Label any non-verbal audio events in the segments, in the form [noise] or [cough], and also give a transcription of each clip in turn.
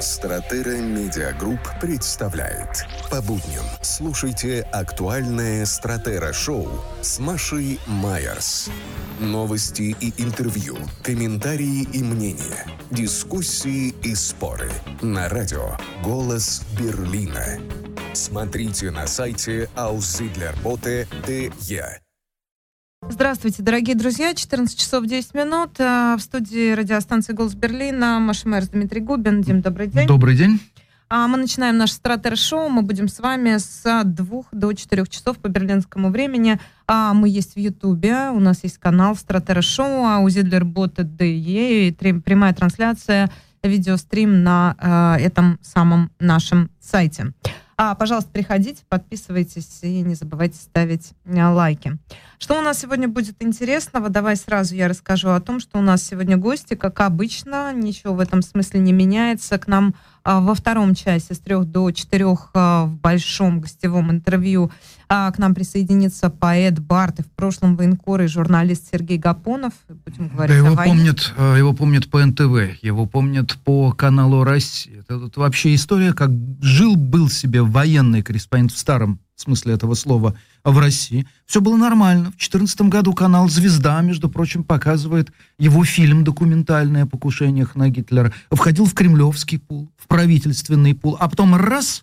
Стратера Медиагрупп представляет. По будням слушайте актуальное Стратера Шоу с Машей Майерс. Новости и интервью, комментарии и мнения, дискуссии и споры. На радио «Голос Берлина». Смотрите на сайте aussiedlerbote.de. Здравствуйте, дорогие друзья. 14 часов 10 минут. А, В студии радиостанции «Голос Берлина» Маша Майерс, Дмитрий Губин. Дим, добрый день. Добрый день. А Мы начинаем наше стратер-шоу. Мы будем с вами с 2 до 4 часов по берлинскому времени. А Мы есть в Ютубе. У нас есть канал стратер-шоу auzidlerbote.de и трем- прямая трансляция, видеострим на э, этом самом нашем сайте. А, пожалуйста, приходите, подписывайтесь и не забывайте ставить э, лайки. Что у нас сегодня будет интересного? Давай сразу я расскажу о том, что у нас сегодня гости, как обычно, ничего в этом смысле не меняется. К нам во втором часе с трех до четырех а, в большом гостевом интервью а, к нам присоединится поэт Барт и в прошлом военкор и журналист Сергей Гапонов. Будем Да говорить о его помнят, его помнят по НТВ, его помнят по каналу Россия. Это вот вообще история, как жил-был себе военный корреспондент в старом смысле этого слова в России. Все было нормально. В 2014 году канал «Звезда», между прочим, показывает его фильм документальный о покушениях на Гитлера. Входил в кремлевский пул, в правительственный пул, а потом раз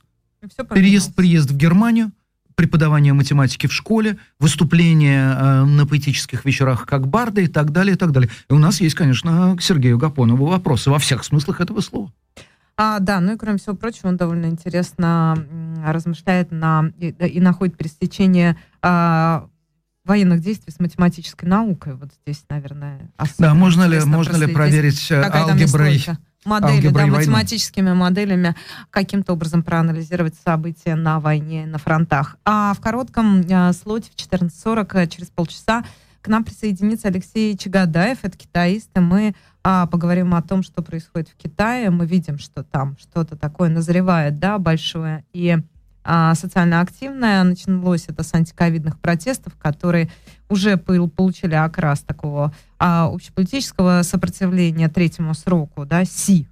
переезд, приезд в Германию, преподавание математики в школе, выступление э, на поэтических вечерах как барда и так далее, и так далее. И у нас есть, конечно, к Сергею Гапонову вопросы во всех смыслах этого слова. А, да, ну и кроме всего прочего, он довольно интересно размышляет на, и, и находит пересечение а, военных действий с математической наукой. Вот здесь, наверное, Да, можно ли, можно ли проверить э, алгеброй? Модели, да, войны. математическими моделями каким-то образом проанализировать события на войне, на фронтах. А в коротком э, слоте в 14.40 э, через полчаса к нам присоединится Алексей Чагадаев, это китаист, и мы а, поговорим о том, что происходит в Китае. Мы видим, что там что-то такое назревает, да, большое и а, социально активное. Началось это с антиковидных протестов, которые уже пол- получили окрас такого а, общеполитического сопротивления третьему сроку, да, СИ,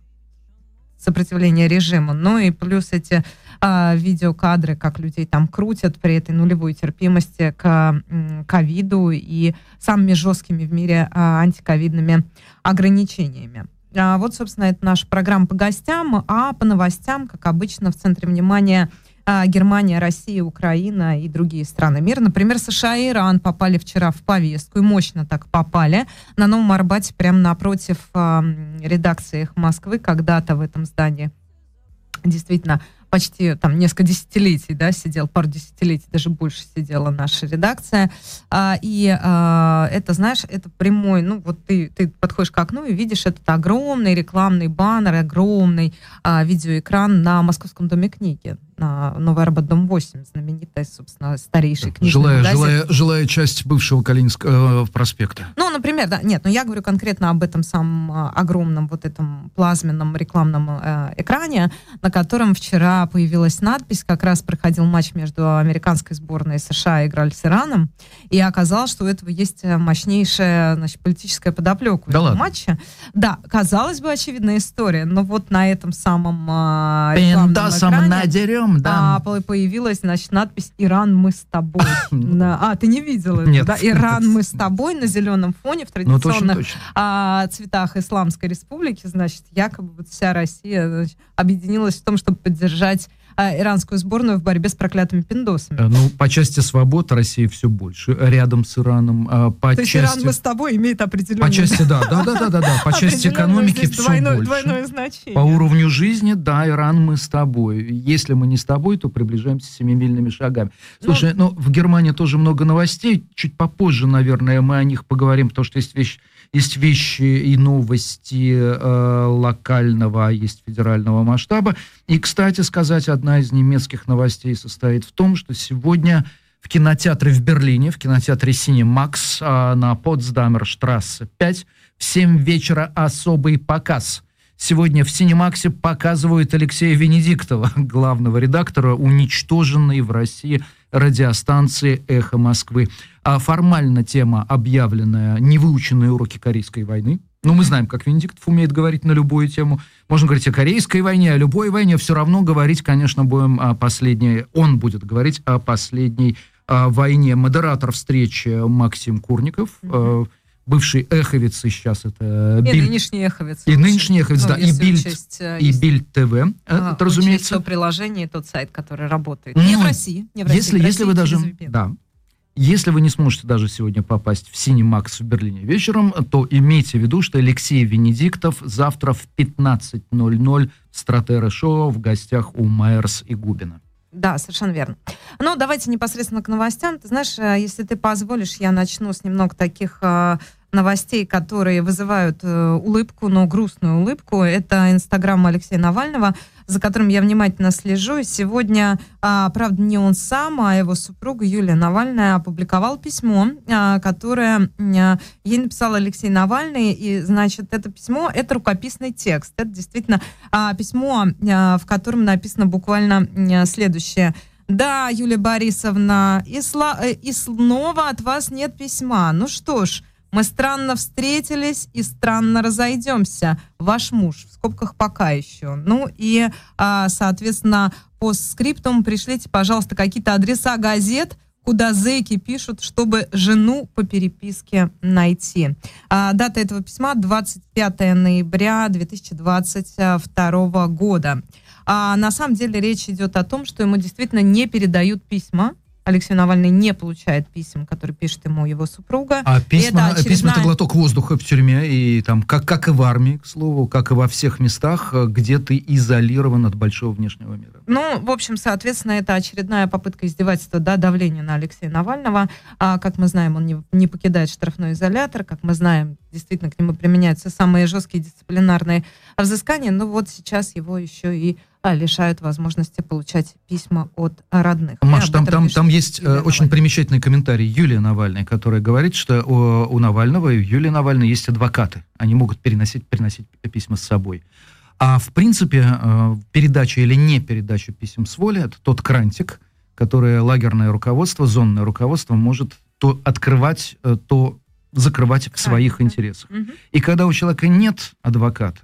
сопротивления режиму. Ну и плюс эти а, видеокадры, как людей там крутят при этой нулевой терпимости к ковиду и самыми жесткими в мире а, антиковидными ограничениями. А, вот, собственно, это наша программа по гостям, а по новостям, как обычно, в центре внимания а, Германия, Россия, Украина и другие страны мира. Например, США и Иран попали вчера в повестку, и мощно так попали. На Новом Арбате, прямо напротив м, редакции «Эхо Москвы», когда-то в этом здании действительно почти там несколько десятилетий, да, сидел, пару десятилетий, даже больше сидела наша редакция. А, и а, это, знаешь, это прямой, ну вот ты, ты подходишь к окну и видишь этот огромный рекламный баннер, огромный а, видеоэкран на Московском доме книги, на Новый Арбат, дом 8, знаменитый, собственно, старейший книжный Жилая, магазин. жилая, жилая часть бывшего Калининского э, проспекта. Ну, например, да, нет, но я говорю конкретно об этом самом а, огромном вот этом плазменном рекламном э, экране, на котором вчера появилась надпись, как раз проходил матч между американской сборной США играли с Ираном, и оказалось, что у этого есть э, мощнейшая, значит, политическая подоплека Да ладно? матча. Да, казалось бы, очевидная история, но вот на этом самом а, рекламном экране, надерем, да. а, по- появилась, значит, надпись «Иран, мы с тобой». [laughs] На- А, ты не видел это, Нет. «Иран, мы с тобой» на зеленом фоне в ну, традиционных а, цветах Исламской Республики, значит, якобы вся Россия объединилась в том, чтобы поддержать а, иранскую сборную в борьбе с проклятыми пиндосами. Э, Ну, по части свобод Россия все больше. Рядом с Ираном. а По То есть части... Иран, мы с тобой, имеет определенное... По части, да, да, да, да, да, да. По [laughs] части экономики все двойное, больше. двойное значение. По уровню жизни, да, Иран мы с тобой. Если мы не с тобой, то приближаемся семимильными шагами. Слушай, ну, в Германии тоже много новостей. Чуть попозже, наверное, мы о них поговорим, потому что есть вещь, есть вещи и новости э, локального, а есть федерального масштаба. И, кстати сказать, одна из немецких новостей состоит в том, что сегодня в кинотеатре в Берлине, в кинотеатре Cinemax а, на Потсдамерштрассе 5 в 7 вечера особый показ. Сегодня в Синемаксе показывают Алексея Венедиктова, [laughs] главного редактора уничтоженной в России радиостанции «Эхо Москвы». А формально тема объявленная «Невыученные уроки Корейской войны». Но мы знаем, как Венедиктов умеет говорить на любую тему. Можно говорить о Корейской войне, о любой войне. Все равно говорить, конечно, будем о последней... Он будет говорить о последней о войне. Модератор встречи Максим Курников. Mm-hmm бывший эховец, и сейчас это... И Биль... нынешний эховец. И нынешний эховец, ну, да. И Бильд, учесть, э, и Бильд ТВ, э, а, это, разумеется. то приложение, тот сайт, который работает. Ну, не в России. Не в России если, в России если вы даже... Да. Если вы не сможете даже сегодня попасть в Синемакс в Берлине вечером, то имейте в виду, что Алексей Венедиктов завтра в 15.00 в Стратера Шоу в гостях у Майерс и Губина. Да, совершенно верно. Ну, давайте непосредственно к новостям. Ты знаешь, э, если ты позволишь, я начну с немного таких э, новостей, которые вызывают э, улыбку, но грустную улыбку. Это Инстаграм Алексея Навального, за которым я внимательно слежу. Сегодня, а, правда, не он сам, а его супруга Юлия Навальная опубликовал письмо, а, которое а, ей написал Алексей Навальный. И, значит, это письмо, это рукописный текст. Это действительно письмо, в котором написано буквально следующее. Да, Юлия Борисовна, и, сла- э, и снова от вас нет письма. Ну что ж, мы странно встретились и странно разойдемся. Ваш муж, в скобках пока еще. Ну и, а, соответственно, по скриптум пришлите, пожалуйста, какие-то адреса газет, куда зэки пишут, чтобы жену по переписке найти. А, дата этого письма 25 ноября 2022 года. А, на самом деле речь идет о том, что ему действительно не передают письма, Алексей Навальный не получает писем, которые пишет ему его супруга. А письма это, очередная... письма это глоток воздуха в тюрьме, и там, как, как и в армии, к слову, как и во всех местах, где ты изолирован от большого внешнего мира. Ну, в общем, соответственно, это очередная попытка издевательства, да, давления на Алексея Навального. А, как мы знаем, он не, не покидает штрафной изолятор, как мы знаем, действительно, к нему применяются самые жесткие дисциплинарные взыскания, но вот сейчас его еще и лишают возможности получать письма от родных. Маш, там, там, там есть Юлия очень Навальная. примечательный комментарий Юлии Навальной, которая говорит, что у, у Навального и у Юлии Навальной есть адвокаты. Они могут переносить, переносить письма с собой. А в принципе, э, передача или не передача писем с воли, это тот крантик, который лагерное руководство, зонное руководство может то открывать, э, то закрывать в своих интересах. Угу. И когда у человека нет адвоката,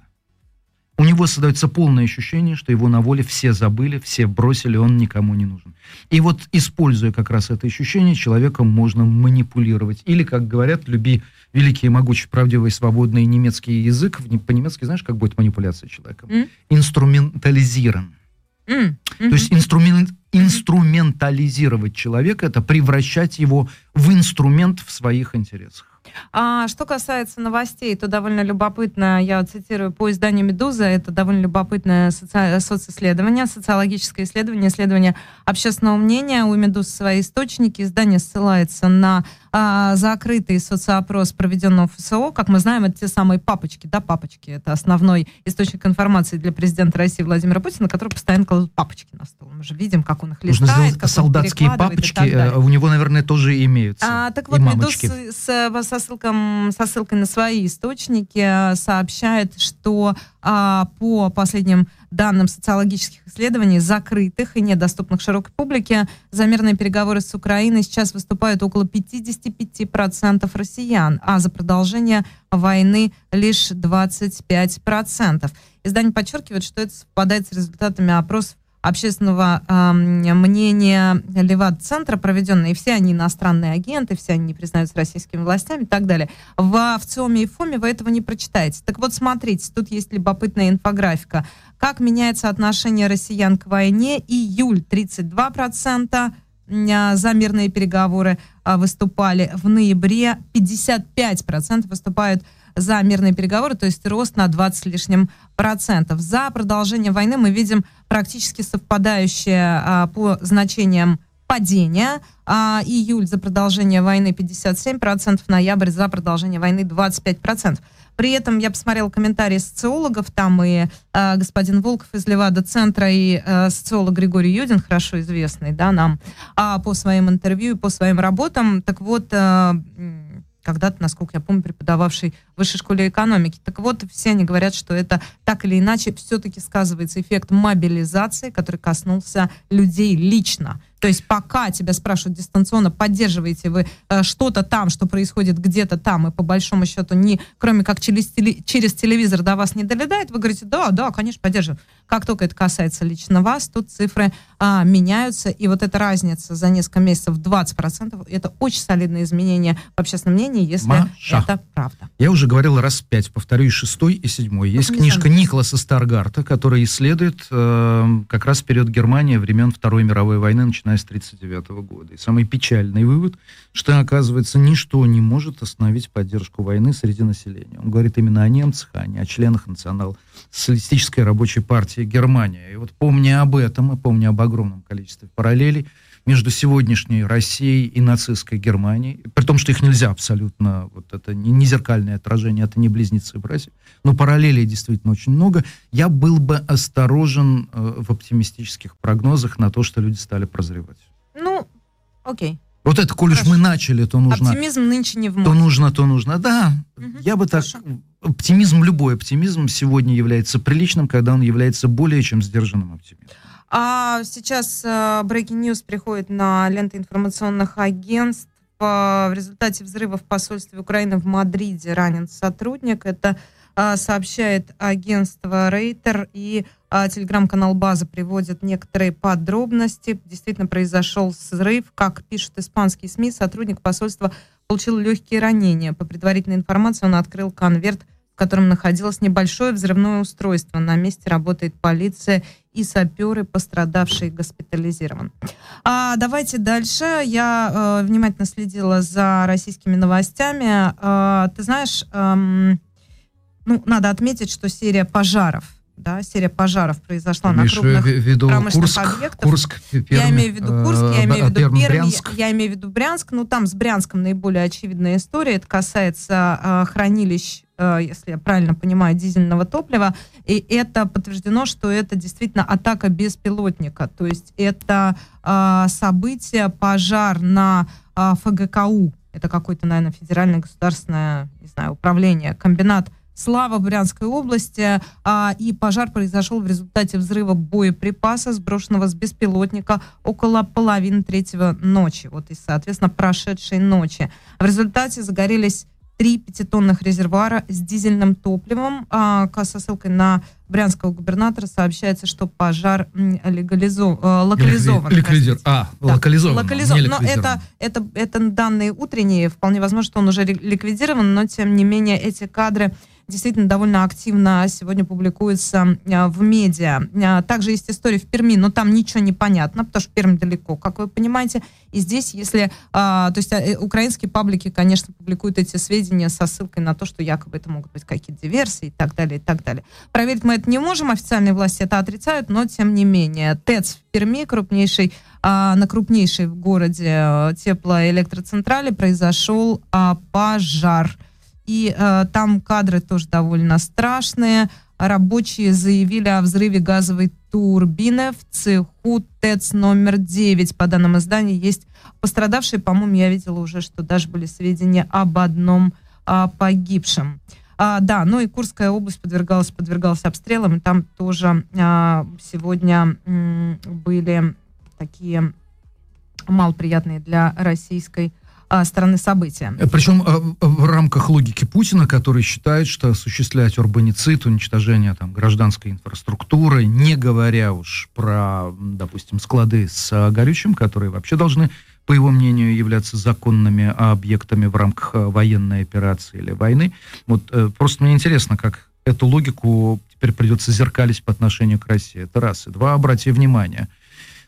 у него создается полное ощущение, что его на воле все забыли, все бросили, он никому не нужен. И вот, используя как раз это ощущение, человеком можно манипулировать. Или, как говорят, люби великий, могучий, правдивый, свободный немецкий язык. По-немецки знаешь, как будет манипуляция человеком? Mm? Инструментализирован. Mm. Mm-hmm. То есть инструмент, инструментализировать человека – это превращать его в инструмент в своих интересах. А, что касается новостей, то довольно любопытно, я цитирую по изданию «Медуза», это довольно любопытное соци... социсследование, социологическое исследование, исследование общественного мнения. У «Медуз» свои источники, издание ссылается на а, закрытый соцопрос, проведенного ФСО. Как мы знаем, это те самые папочки, да, папочки. Это основной источник информации для президента России Владимира Путина, который постоянно кладут папочки на стол. Мы же видим, как он их листает, Нужно сделать как солдатские папочки, э, у него, наверное, тоже имеются. А, так вот, Медуз с, со, ссылком, со ссылкой на свои источники э, сообщает, что а, по последним данным социологических исследований, закрытых и недоступных широкой публике, за мирные переговоры с Украиной сейчас выступают около 55% россиян, а за продолжение войны лишь 25%. Издание подчеркивает, что это совпадает с результатами опросов общественного э, мнения Левад-центра проведенные, все они иностранные агенты, все они не признаются российскими властями и так далее. В, в ЦИОМе и ФОМе вы этого не прочитаете. Так вот, смотрите, тут есть любопытная инфографика. Как меняется отношение россиян к войне? Июль 32%, за мирные переговоры а, выступали. В ноябре 55% выступают за мирные переговоры, то есть рост на 20 с лишним процентов. За продолжение войны мы видим практически совпадающее а, по значениям падения. А, июль за продолжение войны 57%, ноябрь за продолжение войны 25%. При этом я посмотрела комментарии социологов, там и э, господин Волков из Левада-центра, и э, социолог Григорий Юдин, хорошо известный да, нам э, по своим интервью и по своим работам. Так вот, э, когда-то, насколько я помню, преподававший в высшей школе экономики. Так вот, все они говорят, что это так или иначе все-таки сказывается эффект мобилизации, который коснулся людей лично. То есть пока тебя спрашивают дистанционно, поддерживаете вы э, что-то там, что происходит где-то там, и по большому счету, не, кроме как через, теле, через телевизор до вас не долетает, вы говорите, да, да, конечно, поддерживаю. Как только это касается лично вас, тут цифры а, меняются, и вот эта разница за несколько месяцев 20%, это очень солидное изменение в общественном мнении, если Маша. это правда. Я уже говорил раз пять, повторю, и шестой, и седьмой. Есть ну, книжка Николаса Старгарта, которая исследует э, как раз период Германии времен Второй мировой войны, начиная с 1939 года. И самый печальный вывод, что, оказывается, ничто не может остановить поддержку войны среди населения. Он говорит именно о немцах, а не о членах национал-социалистической рабочей партии Германии. И вот помня об этом и помня об огромном количестве параллелей между сегодняшней Россией и нацистской Германией, при том, что их нельзя абсолютно, вот это не, не зеркальное отражение, это не близнецы братья, но параллелей действительно очень много, я был бы осторожен э, в оптимистических прогнозах на то, что люди стали прозревать. Ну, окей. Вот это, коль уж мы начали, то нужно... Оптимизм нынче не в моде. То нужно, то нужно. Да, угу, я бы так... Хорошо. Оптимизм, любой оптимизм сегодня является приличным, когда он является более чем сдержанным оптимизмом. А сейчас uh, breaking news приходит на ленты информационных агентств. В результате взрыва в посольстве Украины в Мадриде ранен сотрудник. Это uh, сообщает агентство Рейтер и телеграм-канал База приводит некоторые подробности. Действительно произошел взрыв. Как пишут испанские СМИ, сотрудник посольства получил легкие ранения. По предварительной информации он открыл конверт котором находилось небольшое взрывное устройство. На месте работает полиция и саперы, пострадавший госпитализирован. А, давайте дальше. Я э, внимательно следила за российскими новостями. Э, ты знаешь, э, ну, надо отметить, что серия пожаров да, серия пожаров произошла на крупных виду промышленных Курск, объектах. Курск, Пермь, я имею в виду Курск, я имею в виду Пермь. Я, я имею в виду Брянск. Ну, там с Брянском наиболее очевидная история. Это касается э, хранилищ Э, если я правильно понимаю, дизельного топлива. И это подтверждено, что это действительно атака беспилотника. То есть это э, событие, пожар на э, ФГКУ. Это какое-то, наверное, федеральное государственное, не знаю, управление, комбинат Слава Брянской области. А, и пожар произошел в результате взрыва боеприпаса, сброшенного с беспилотника около половины третьего ночи. Вот и, соответственно, прошедшей ночи. В результате загорелись три пятитонных резервуара с дизельным топливом. А, со ссылкой на брянского губернатора сообщается, что пожар легализо... Э, локализован. Ликвидир... А, да. локализован. локализован. Но это, это, это данные утренние. Вполне возможно, что он уже ликвидирован, но тем не менее эти кадры действительно довольно активно сегодня публикуется а, в медиа. А, также есть история в Перми, но там ничего не понятно, потому что Пермь далеко, как вы понимаете. И здесь, если... А, то есть э, украинские паблики, конечно, публикуют эти сведения со ссылкой на то, что якобы это могут быть какие-то диверсии и так далее, и так далее. Проверить мы это не можем, официальные власти это отрицают, но тем не менее. ТЭЦ в Перми, крупнейший на крупнейшей в городе э, теплоэлектроцентрали произошел пожар. И э, там кадры тоже довольно страшные. Рабочие заявили о взрыве газовой турбины в цеху ТЭЦ номер 9. По данным издания есть пострадавшие. По-моему, я видела уже, что даже были сведения об одном а, погибшем. А, да, ну и Курская область подвергалась, подвергалась обстрелам. И там тоже а, сегодня м, были такие малоприятные для российской стороны события. Э, Причем а, в рамках логики Путина, который считает, что осуществлять урбаницид, уничтожение там, гражданской инфраструктуры, не говоря уж про, допустим, склады с а, горючим, которые вообще должны по его мнению, являться законными объектами в рамках военной операции или войны. Вот э, просто мне интересно, как эту логику теперь придется зеркалить по отношению к России. Это раз. И два, обратите внимание –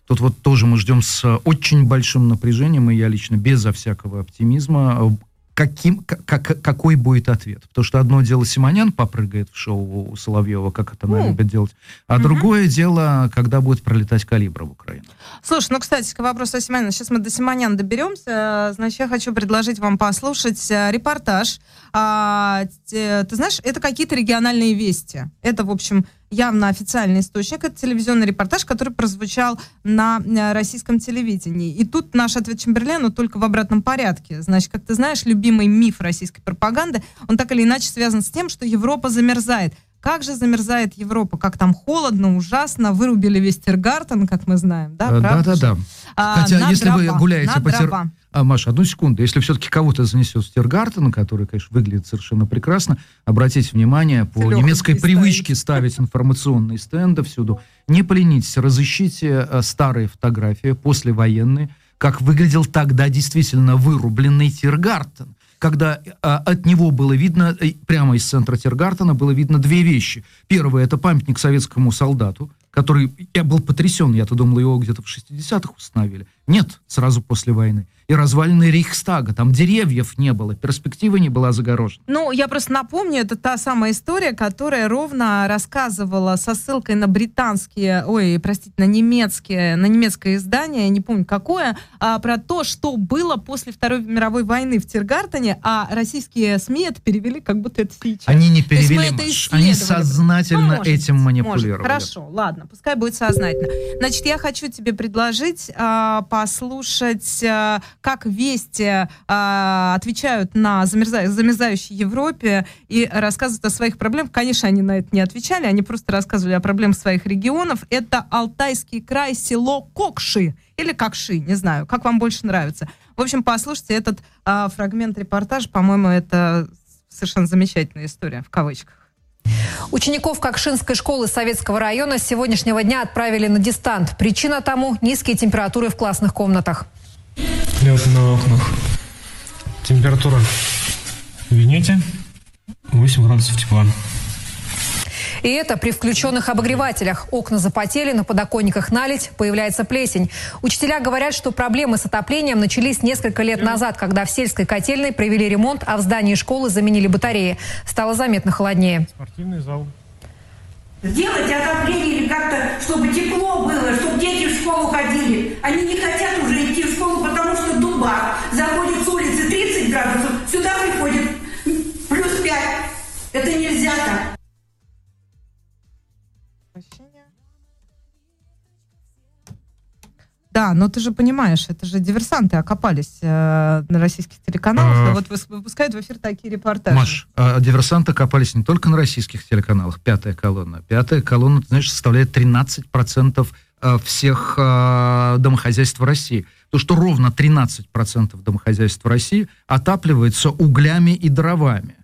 Тут вот тоже мы ждем с очень большим напряжением, и я лично безо всякого оптимизма, каким, как, какой будет ответ. Потому что одно дело Симонян попрыгает в шоу у Соловьева, как это она ну, любит делать, а угу. другое дело, когда будет пролетать калибр в Украину. Слушай, ну, кстати, к вопросу о Симоняне. Сейчас мы до Симонян доберемся. Значит, я хочу предложить вам послушать э, репортаж. А, ты знаешь, это какие-то региональные вести. Это, в общем, явно официальный источник. Это телевизионный репортаж, который прозвучал на э, российском телевидении. И тут наш ответ Чемберлену только в обратном порядке. Значит, как ты знаешь, любимый миф российской пропаганды, он так или иначе связан с тем, что Европа замерзает. Как же замерзает Европа? Как там холодно, ужасно. Вырубили весь Тиргартен, как мы знаем, да? Да-да-да. А, Хотя, если вы дрова, гуляете на по дрова. А, Маша, одну секунду. Если все-таки кого-то занесет в Тиргартен, который, конечно, выглядит совершенно прекрасно, обратите внимание, по Лёгкий немецкой ставить. привычке ставить информационные стенды всюду. Не поленитесь, разыщите э, старые фотографии, послевоенные, как выглядел тогда действительно вырубленный Тиргартен когда э, от него было видно, э, прямо из центра Тиргартена было видно две вещи. Первое, это памятник советскому солдату, который, я был потрясен, я-то думал, его где-то в 60-х установили. Нет, сразу после войны. И развалины Рейхстага, там деревьев не было, перспектива не была загорожена. Ну, я просто напомню, это та самая история, которая ровно рассказывала со ссылкой на британские, ой, простите, на немецкие, на немецкое издание, я не помню какое, а, про то, что было после Второй мировой войны в Тиргартене, а российские СМИ это перевели, как будто это сейчас. Они не мы перевели, это они сознательно может этим манипулировали. может. Хорошо, ладно, пускай будет сознательно. Значит, я хочу тебе предложить а, послушать, а, как вести а, отвечают на замерза- замерзающей Европе и рассказывают о своих проблемах. Конечно, они на это не отвечали, они просто рассказывали о проблемах своих регионов. Это Алтайский край, село Кокши. Или Кокши, не знаю, как вам больше нравится. В общем, послушайте этот а, фрагмент репортажа. По-моему, это совершенно замечательная история, в кавычках. Учеников Кокшинской школы Советского района с сегодняшнего дня отправили на дистант. Причина тому – низкие температуры в классных комнатах. Лед на окнах. Температура в кабинете 8 градусов тепла. И это при включенных обогревателях. Окна запотели, на подоконниках налить, появляется плесень. Учителя говорят, что проблемы с отоплением начались несколько лет назад, когда в сельской котельной провели ремонт, а в здании школы заменили батареи. Стало заметно холоднее. Спортивный зал. Сделать отопление или как-то, чтобы тепло было, чтобы дети в школу ходили. Они не хотят уже идти в школу, потому что дуба. Заходит с улицы 30 градусов, сюда приходит плюс 5. Это нельзя так. Да, но ты же понимаешь, это же диверсанты окопались э, на российских телеканалах, А. вот выпускают в эфир такие репортажи. Маш, а диверсанты копались не только на российских телеканалах, пятая колонна. Пятая колонна, ты знаешь, составляет 13% а, всех а, домохозяйств России. То, что ровно 13% домохозяйств России отапливается углями и дровами.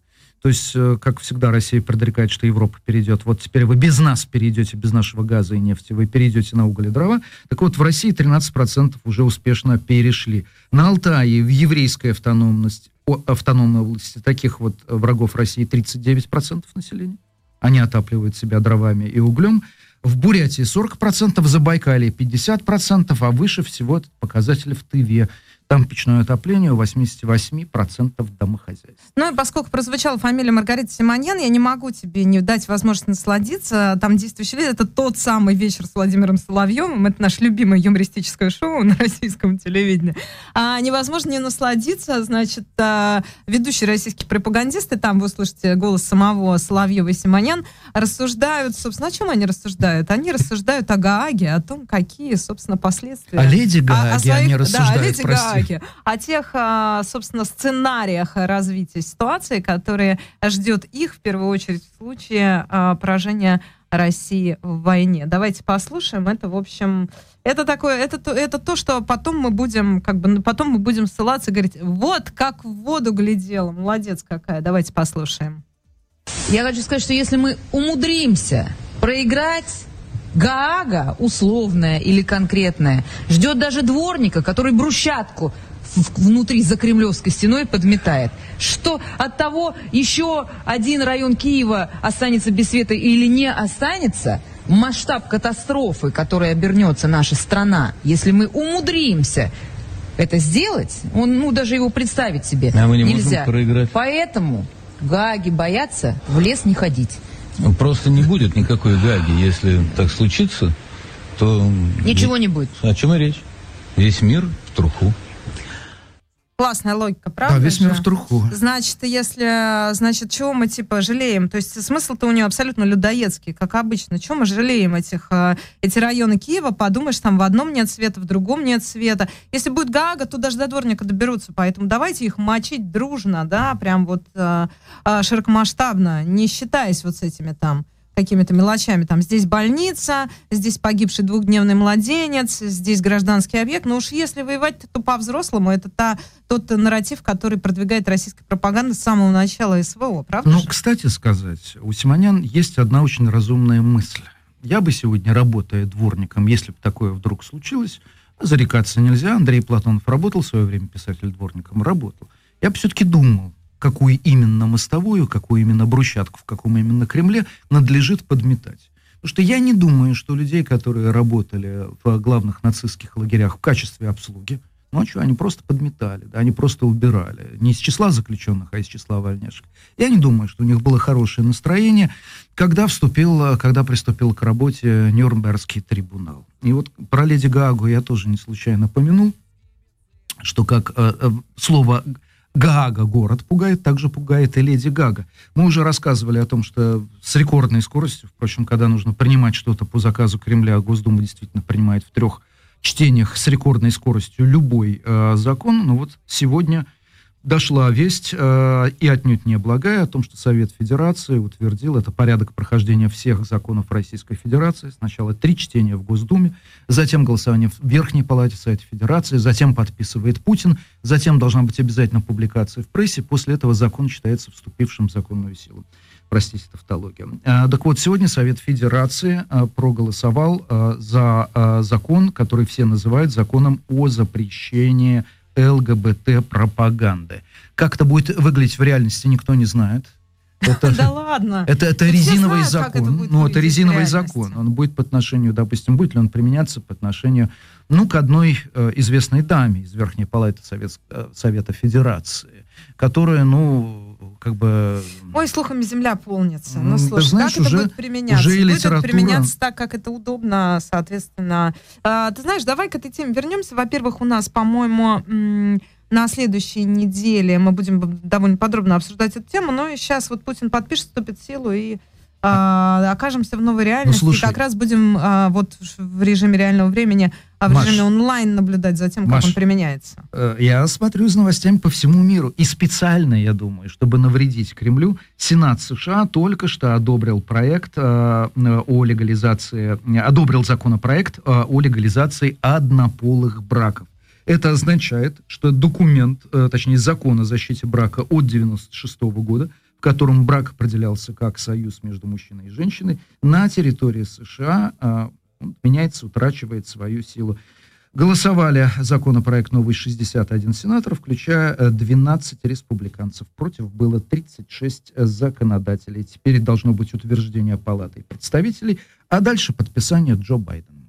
То есть, э, как всегда, Россия предрекает, что Европа перейдет. Вот теперь вы без нас перейдете, без нашего газа и нефти, вы перейдете на уголь и дрова. Так вот, в России 13% уже успешно перешли. На Алтае, в еврейской автономности, автономной области, таких вот врагов России 39% населения. Они отапливают себя дровами и углем. В Бурятии 40%, в Забайкалье 50%, а выше всего этот в Тыве. Там печное отопление у 88% домохозяйств. Ну и поскольку прозвучала фамилия Маргарита Симоньян, я не могу тебе не дать возможность насладиться. Там действующий лид. Это тот самый вечер с Владимиром Соловьевым. Это наше любимое юмористическое шоу на российском телевидении. А невозможно не насладиться. Значит, а, ведущие российские пропагандисты, там вы услышите голос самого Соловьева и Симоньян, рассуждают, собственно, о чем они рассуждают? Они рассуждают о Гааге, о том, какие, собственно, последствия. О леди О- о Гааге они своих- рассуждают, да, о Леди прости. Гааге, о тех, а, собственно, сценариях развития ситуации, которые ждет их в первую очередь в случае а, поражения России в войне. Давайте послушаем. Это, в общем, это такое, это, то- это то, что потом мы будем, как бы, потом мы будем ссылаться и говорить, вот как в воду глядела, молодец какая. Давайте послушаем. Я хочу сказать, что если мы умудримся проиграть, Гаага, условная или конкретная, ждет даже дворника, который брусчатку внутри за Кремлевской стеной подметает. Что от того еще один район Киева останется без света или не останется, масштаб катастрофы, которой обернется наша страна, если мы умудримся это сделать, он, ну, даже его представить себе А мы не можем нельзя. проиграть. Поэтому Гаги боятся в лес не ходить. Просто не будет никакой Гаги. Если так случится, то... Ничего не будет. О чем и речь? Весь мир в труху. Классная логика, правда? Да, весь же? мир в труху. Значит, если, значит, чего мы типа жалеем? То есть смысл-то у нее абсолютно людоедский, как обычно. Чего мы жалеем этих, э, эти районы Киева? Подумаешь, там в одном нет света, в другом нет света. Если будет Гага, то даже до дворника доберутся. Поэтому давайте их мочить дружно, да, прям вот э, э, широкомасштабно, не считаясь вот с этими там какими-то мелочами. Там здесь больница, здесь погибший двухдневный младенец, здесь гражданский объект. Но уж если воевать, то по-взрослому. Это та, тот нарратив, который продвигает российская пропаганда с самого начала СВО, правда Ну, же? кстати сказать, у Симонян есть одна очень разумная мысль. Я бы сегодня, работая дворником, если бы такое вдруг случилось, зарекаться нельзя. Андрей Платонов работал в свое время писатель-дворником, работал. Я бы все-таки думал, какую именно мостовую, какую именно брусчатку, в каком именно Кремле надлежит подметать. Потому что я не думаю, что людей, которые работали в главных нацистских лагерях в качестве обслуги, ночью они просто подметали, да, они просто убирали. Не из числа заключенных, а из числа вольняшек. Я не думаю, что у них было хорошее настроение, когда вступил, когда приступил к работе Нюрнбергский трибунал. И вот про Леди Гаагу я тоже не случайно помянул, что как э, э, слово Гаага город пугает, также пугает и Леди Гага. Мы уже рассказывали о том, что с рекордной скоростью, впрочем, когда нужно принимать что-то по заказу Кремля, Госдума действительно принимает в трех чтениях с рекордной скоростью любой э, закон. Но вот сегодня дошла весть, э, и отнюдь не благая, о том, что Совет Федерации утвердил это порядок прохождения всех законов Российской Федерации. Сначала три чтения в Госдуме, затем голосование в Верхней Палате Совета Федерации, затем подписывает Путин, затем должна быть обязательно публикация в прессе, после этого закон считается вступившим в законную силу. Простите, тавтология. А, так вот, сегодня Совет Федерации а, проголосовал а, за а, закон, который все называют законом о запрещении ЛГБТ-пропаганды. Как это будет выглядеть в реальности, никто не знает. Это, Да ладно. это, это Ну, все резиновый знают, это закон. будет Ну, это резиновый закон. Он будет по отношению, допустим, будет ли он применяться по отношению, ну, к одной э, известной даме из Верхней Палаты Совет, э, Совета Федерации, которая, ну, как бы... Ой, слухами земля полнится. Ну, да слушай, знаешь, как это уже- будет применяться? уже и будет литература- это применяться так, как это удобно, соответственно. А, ты знаешь, давай к этой теме вернемся. Во-первых, у нас, по-моему, на следующей неделе мы будем довольно подробно обсуждать эту тему, но сейчас вот Путин подпишет, вступит в силу и а, окажемся в новой реальности. слушай. и как раз будем а, вот в режиме реального времени, а в Маш. режиме онлайн наблюдать за тем, как Маш. он применяется. Э, Я смотрю за новостями по всему миру. И специально, я думаю, чтобы навредить Кремлю, Сенат США только что одобрил проект э, о легализации, не, одобрил законопроект э, о легализации однополых браков. Это означает, что документ, э, точнее закон о защите брака от 96 года, в котором брак определялся как союз между мужчиной и женщиной, на территории США э, он меняется, утрачивает свою силу. Голосовали законопроект новый 61 сенатор, включая э, 12 республиканцев. Против было 36 законодателей. Теперь должно быть утверждение Палаты представителей, а дальше подписание Джо Байдена.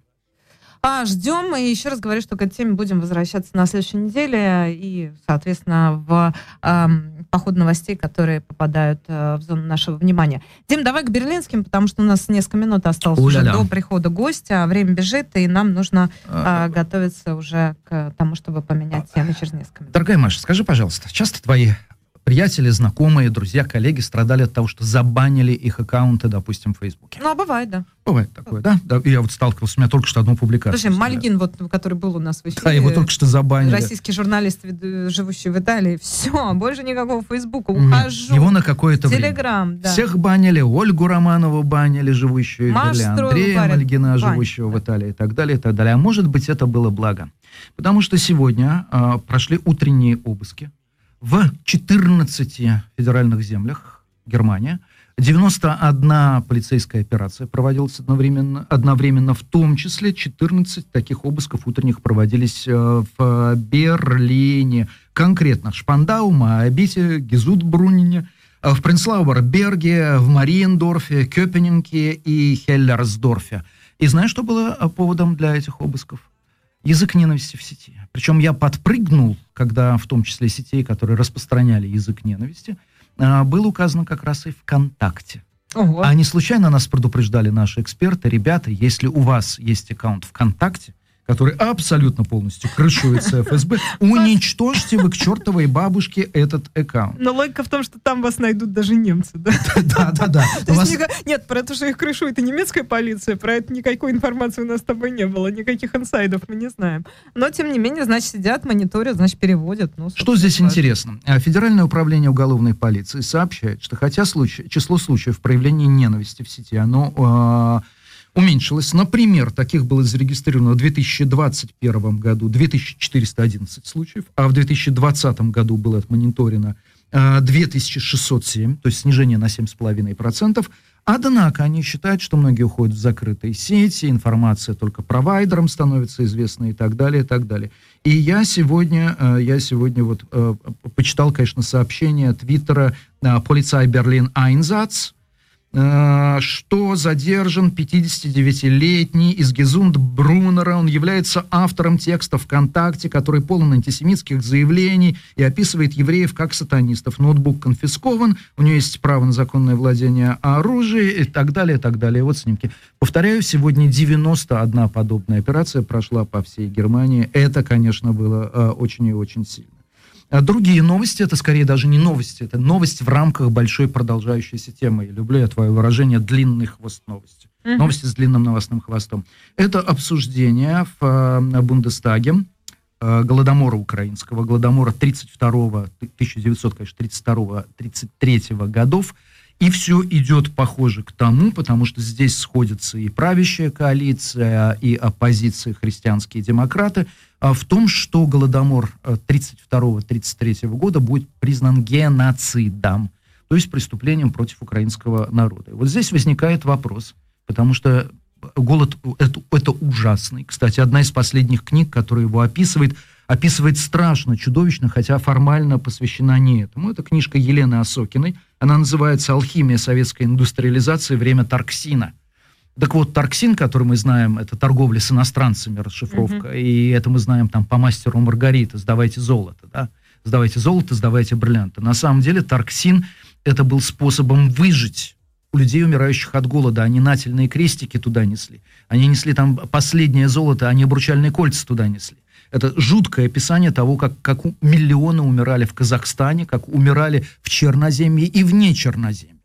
А, ждем. И еще раз говорю, что к этой теме будем возвращаться на следующей неделе. И, соответственно, в ам, по ходу новостей, которые попадают э, в зону нашего внимания. Дим, давай к берлинским, потому что у нас несколько минут осталось уже до прихода гостя. а Время бежит, и нам нужно А, а, готовиться уже к тому, чтобы поменять тему через несколько минут. Дорогая Маша, скажи, пожалуйста, часто твои приятели, знакомые, друзья, коллеги страдали от того, что забанили их аккаунты, допустим, в Фейсбуке? Ну, а бывает, да. Бывает такое, да? да? Я вот сталкивался, у меня только что одну публикацию. Слушай. Мальгин, вот, который был у нас в эфире, Да, его только что забанили. российский журналист, живущий в Италии, все, больше никакого Фейсбука, ухожу. Его на какое-то время. Телеграм, да. Всех банили, Ольгу Романову банили, живущую в Маш Италии, Строеву Андрея банят, Мальгина, банят, живущего в. Италии и так далее, и так далее. А может быть, это было благо. Потому что сегодня а, прошли утренние обыски в 14 федеральных землях Германия. 91 полицейская операция проводилась одновременно, одновременно, в том числе 14 таких обысков утренних проводились э, в Берлине. Конкретно в Шпандау, Моабите, Гизутбрунине, э, в Принцлаубер-Берге, в Мариендорфе, Кёпенинге и Хеллерсдорфе. И знаешь, что было э, поводом для этих обысков? Язык ненависти в сети. Причем я подпрыгнул, когда в том числе сетей, которые распространяли язык ненависти, а, было указано как раз и ВКонтакте. Ого. А не случайно нас предупреждали наши эксперты, ребята, если у вас есть аккаунт ВКонтакте, который абсолютно полностью крышуется ФСБ, [laughs] уничтожьте вы к чертовой бабушке этот аккаунт. Но логика в том, что там вас найдут даже немцы, да? [laughs] Да, да, да. Нет, про то, что их крышует и немецкая полиция, про это никакой информации у нас с тобой не было, никаких инсайдов мы не знаем. Но, тем не менее, значит, сидят, мониторят, значит, переводят. Ну, Что здесь интересно? А, Федеральное управление уголовной полиции сообщает, что хотя число случаев проявления ненависти в сети, оно а, уменьшилось. Например, таких было зарегистрировано в 2021 году 2411 случаев, а в 2020 году было отмониторено а, 2607, то есть снижение на 7,5%. Однако они считают, что многие уходят в закрытые сети, информация только провайдерам становится известна и так далее, и так далее. И я сегодня, э, я сегодня вот э, почитал, конечно, сообщение Твиттера э, «Полицай Берлин Айнзац», э, что задержан 59-летний из Гезунд Брунера. Он является автором текста ВКонтакте, который полон антисемитских заявлений и описывает евреев как сатанистов. Ноутбук конфискован, у него есть право на законное владение оружием и так далее, и так далее. Вот снимки. Повторяю, сегодня 91 подобная операция прошла по всей Германии. Это, конечно, было э, очень и очень сильно. А другие новости, это скорее даже не новости, это новости в рамках большой продолжающейся темы. Я люблю я твое выражение «длинный хвост новости». Мгм. Новости с длинным новостным хвостом. Это обсуждение в э, Бундестаге э, Голодомора украинского, Голодомора 32 1932-33 годов. И все идет похоже к тому, потому что здесь сходятся и правящая коалиция, и оппозиция, христианские демократы, в том, что Голодомор 32-33 года будет признан геноцидом, то есть преступлением против украинского народа. И вот здесь возникает вопрос, потому что голод это, это ужасный. Кстати, одна из последних книг, которая его описывает, описывает страшно, чудовищно, хотя формально посвящена не этому. Это книжка Елены Осокиной. Она называется «Алхимия советской индустриализации. Время Тарксина». Так вот, Тарксин, который мы знаем, это торговля с иностранцами, расшифровка, и это мы знаем там по мастеру Маргарита, сдавайте золото, да, сдавайте золото, сдавайте бриллианты. На самом деле Тарксин это был способом выжить у людей, умирающих от голода. Они нательные крестики туда несли. Они несли там последнее золото, они обручальные кольца туда несли. Это жуткое описание того, как, как миллионы умирали в Казахстане, как умирали в Черноземье и вне Черноземья.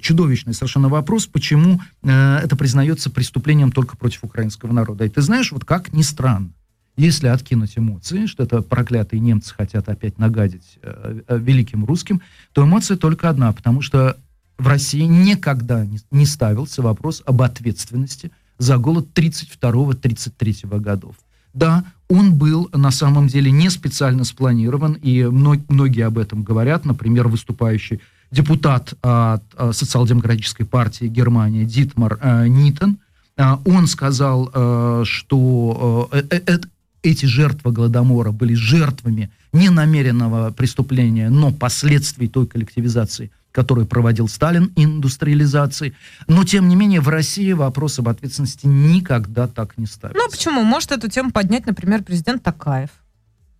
Чудовищный совершенно вопрос, почему э, это признается преступлением только против украинского народа. И ты знаешь, вот как ни странно, если откинуть эмоции, что это проклятые немцы хотят опять нагадить э, э, великим русским, то эмоция только одна, потому что в России никогда не, не ставился вопрос об ответственности за голод 32-33 годов. Да, он был на самом деле не специально спланирован, и мно- многие об этом говорят. Например, выступающий депутат от э, социал-демократической партии Германии Дитмар э, Нитон, э, он сказал, э, что эти жертвы Голодомора были жертвами не намеренного преступления, но последствий той коллективизации, которую проводил Сталин, индустриализации. Но, тем не менее, в России вопрос об ответственности никогда так не ставится. Ну, а почему? Может эту тему поднять, например, президент Такаев.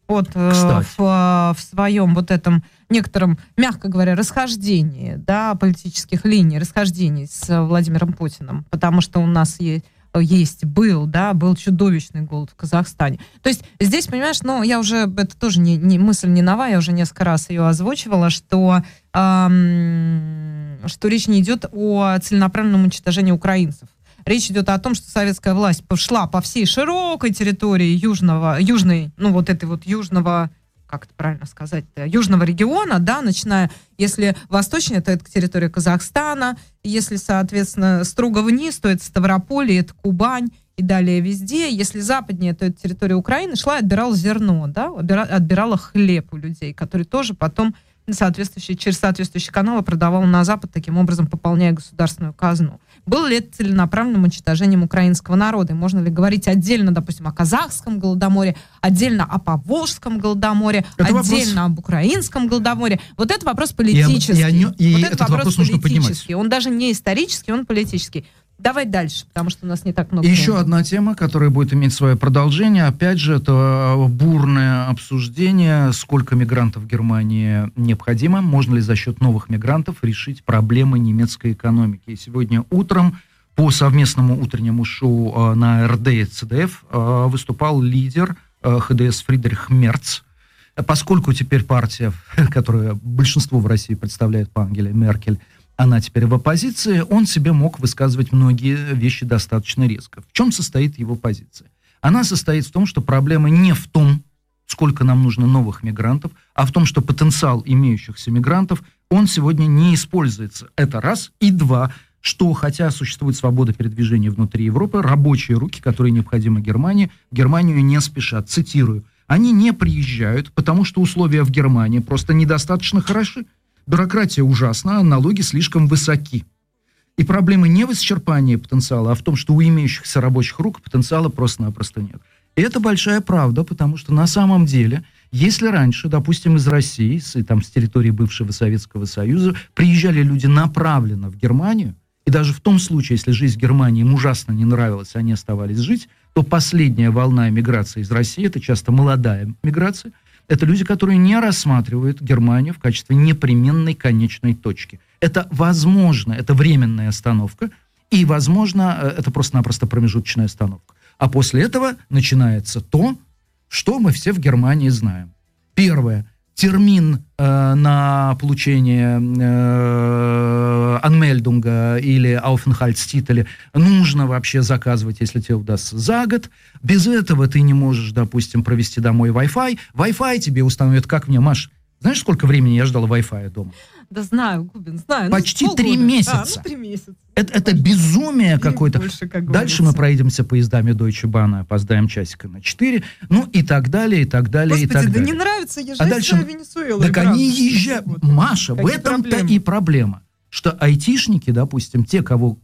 Вот э, Кстати. в, в своем вот этом некотором, мягко говоря, расхождении, да, политических линий, расхождений с Владимиром Путиным, потому что у нас есть есть, был, да, был чудовищный голод в Казахстане. То есть здесь, понимаешь, ну, я уже, это тоже не, не мысль не нова, я уже несколько раз ее озвучивала, что, эм, что речь не идет о целенаправленном уничтожении украинцев. Речь идет о том, что советская власть пошла по всей широкой территории южного, южной, ну вот этой вот южного, как это правильно сказать, южного региона, да, начиная, если восточнее, то это территория Казахстана, если, соответственно, строго вниз, то это Ставрополь, это Кубань, и далее везде. Если западнее, то это территория Украины, шла и отбирала зерно, да, отбира- отбирала хлеб у людей, который тоже потом соответствующие, через соответствующие каналы продавал на Запад, таким образом пополняя государственную казну. Было ли это целенаправленным уничтожением украинского народа? И можно ли говорить отдельно, допустим, о казахском голодоморе, отдельно о поволжском голодоморе, Это отдельно вопрос- об украинском голодоморе? Вот это вопрос И политический. и нё- и вот этот вопрос нужно поднимать. политический. Он даже не исторический, он политический. Давай дальше, потому что у нас не так много еще времени. одна тема, которая будет иметь свое продолжение. Опять же, это бурное обсуждение, сколько мигрантов в Германии необходимо, можно ли за счет новых мигрантов решить проблемы немецкой экономики. И сегодня утром по совместному утреннему шоу на РД и ЦДФ выступал лидер ХДС Фридрих Мерц. Поскольку теперь партия, [laughs] которая большинство в России представляет по Ангеле Меркель, она теперь в оппозиции, он себе мог высказывать многие вещи достаточно резко. В чем состоит его позиция? Она состоит в том, что проблема не в том, сколько нам нужно новых мигрантов, а в том, что потенциал имеющихся мигрантов, он сегодня не используется. Это раз. И два, что хотя существует свобода передвижения внутри Европы, рабочие руки, которые необходимы Германии, Германию не спешат. Цитирую. Они не приезжают, потому что условия в Германии просто недостаточно хороши. Бюрократия ужасна, а налоги слишком высоки. И проблема не в исчерпании потенциала, а в том, что у имеющихся рабочих рук потенциала просто-напросто нет. И это большая правда, потому что на самом деле, если раньше, допустим, из России, с, там, с территории бывшего Советского Союза, приезжали люди направленно в Германию, и даже в том случае, если жизнь в Германии им ужасно не нравилась, они оставались жить, то последняя волна миграции из России, это часто молодая миграция, это люди, которые не рассматривают Германию в качестве непременной конечной точки. Это возможно, это временная остановка, и, возможно, э, это просто-напросто промежуточная остановка. А после этого начинается то, что мы все в Германии знаем. Первое. Термин э, на получение э, анмельдунга или ауфенхальтстителя нужно вообще заказывать, если тебе удастся, за год. Без этого ты не можешь, допустим, провести домой Wi-Fi. Wi-Fi тебе установят, как мне, Маш, знаешь, сколько времени я ждал Wi-Fi дома? Да знаю, Губин, знаю. Почти ну, три месяца. А, ну, три месяца. Это, это безумие какое-то. Как Дальше мы проедемся поездами Deutsche Bahn, опоздаем часика на 4, ну и так далее, и так далее, Господи, и так да далее. не нравится езжать а дальше... в Венесуэлу. Так они езжают. Маша, Какие в этом-то и проблема. Что айтишники, допустим, те, кого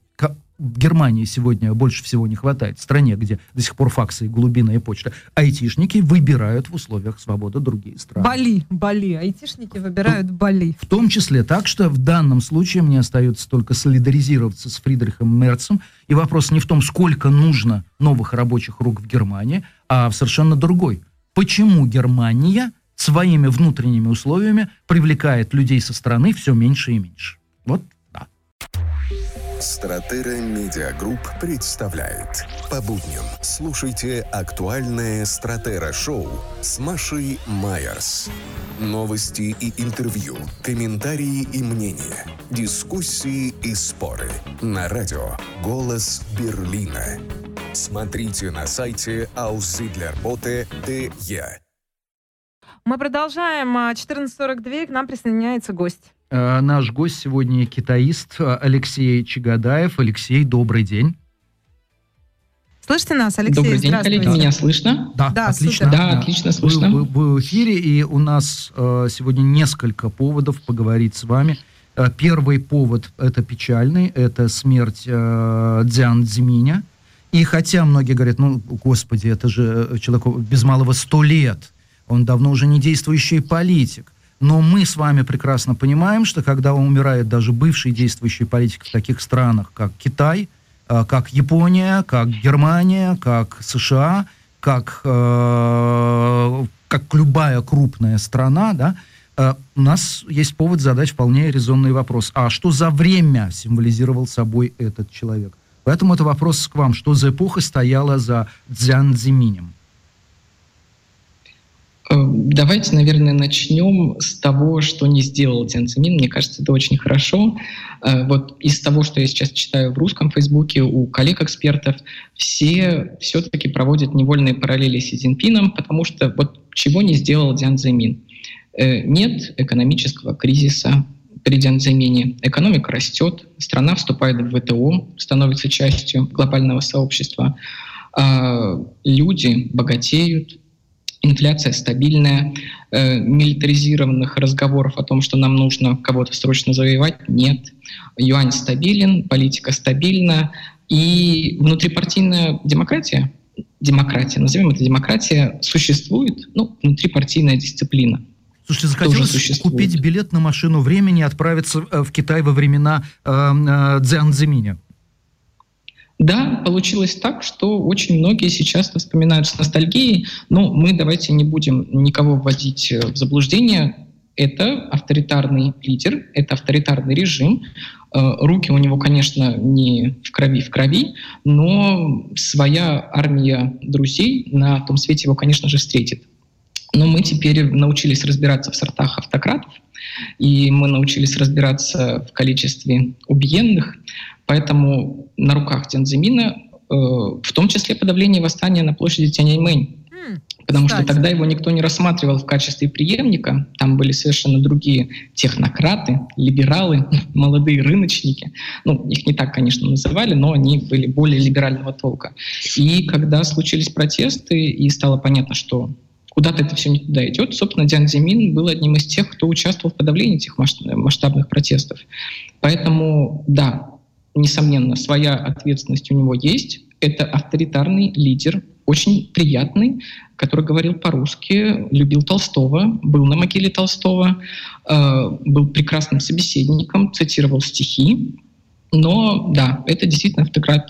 Германии сегодня больше всего не хватает, в стране, где до сих пор факсы и глубинная почта, айтишники выбирают в условиях свободы другие страны. Бали, Бали, айтишники выбирают в, Бали. В том числе, так что в данном случае мне остается только солидаризироваться с Фридрихом Мерцем, и вопрос не в том, сколько нужно новых рабочих рук в Германии, а в совершенно другой. Почему Германия своими внутренними условиями привлекает людей со стороны все меньше и меньше? Вот Стратера Медиагрупп представляет. По будням слушайте актуальное Стратера Шоу с Машей Майерс. Новости и интервью, комментарии и мнения, дискуссии и споры. На радио «Голос Берлина». Смотрите на сайте aussiedlerbote.de. Мы продолжаем. 14.42 к нам присоединяется гость. Э, наш гость сегодня китаист э, Алексей Чагадаев. Алексей, добрый день. Слышите нас, Алексей? Добрый день, коллеги, меня слышно? Да, да отлично. Да, да, отлично слышно. Вы, вы, вы в эфире, и у нас э, сегодня несколько поводов поговорить с вами. Э, первый повод – это печальный, это смерть э, Дзян Цзиминя. И хотя многие говорят, ну, господи, это же человеку без малого сто лет, он давно уже не действующий политик. Но мы с вами прекрасно понимаем, что когда умирает даже бывший действующий политик в таких странах, как Китай, э, как Япония, как Германия, как США, как, э, как любая крупная страна, да, э, у нас есть повод задать вполне резонный вопрос. А что за время символизировал собой этот человек? Поэтому это вопрос к вам. Что за эпоха стояла за Цзян Цзиминем? Э, давайте, наверное, начнем с того, что не сделал Дзян Цзимин. Мне кажется, это очень хорошо. Э, вот из того, что я сейчас читаю в русском Фейсбуке у коллег-экспертов, все все-таки проводят невольные параллели с Си Цзиньпином, потому что вот чего не сделал Дзян Цзимин? Э, нет экономического кризиса при Дзян Цзимине. Экономика растет, страна вступает в ВТО, становится частью глобального сообщества. Люди богатеют, инфляция стабильная, э, милитаризированных разговоров о том, что нам нужно кого-то срочно завоевать, нет. Юань стабилен, политика стабильна, и внутрипартийная демократия, демократия, назовем это демократия, существует, ну, внутрипартийная дисциплина. Слушайте, захотелось купить билет на машину времени и отправиться э, в Китай во времена э, э, Цзян Цзиминя. Да, получилось так, что очень многие сейчас вспоминают с ностальгией, но мы давайте не будем никого вводить э, в заблуждение. это авторитарный лидер, это авторитарный режим. Э, руки у него, конечно, не в крови в крови, но своя армия друзей на том свете его, конечно же, встретит. Но мы теперь научились разбираться в сортах автократов, и мы научились разбираться в количестве убиенных, поэтому на руках Тензимина э, в том числе подавление восстания на площади Тяньаньмэнь. Потому Кстати. что тогда его никто не рассматривал в качестве преемника. Там были совершенно другие технократы, либералы, [laughs] молодые рыночники. Ну, их не так, конечно, называли, но они были более либерального толка. И когда случились протесты, и стало понятно, что куда-то это все не туда идет, собственно, Диан Зимин был одним из тех, кто участвовал в подавлении этих масштабных протестов. Поэтому, да, несомненно, своя ответственность у него есть. Это авторитарный лидер, очень приятный, который говорил по-русски, любил Толстого, был на могиле Толстого, э, был прекрасным собеседником, цитировал стихи. Но да, это действительно автократ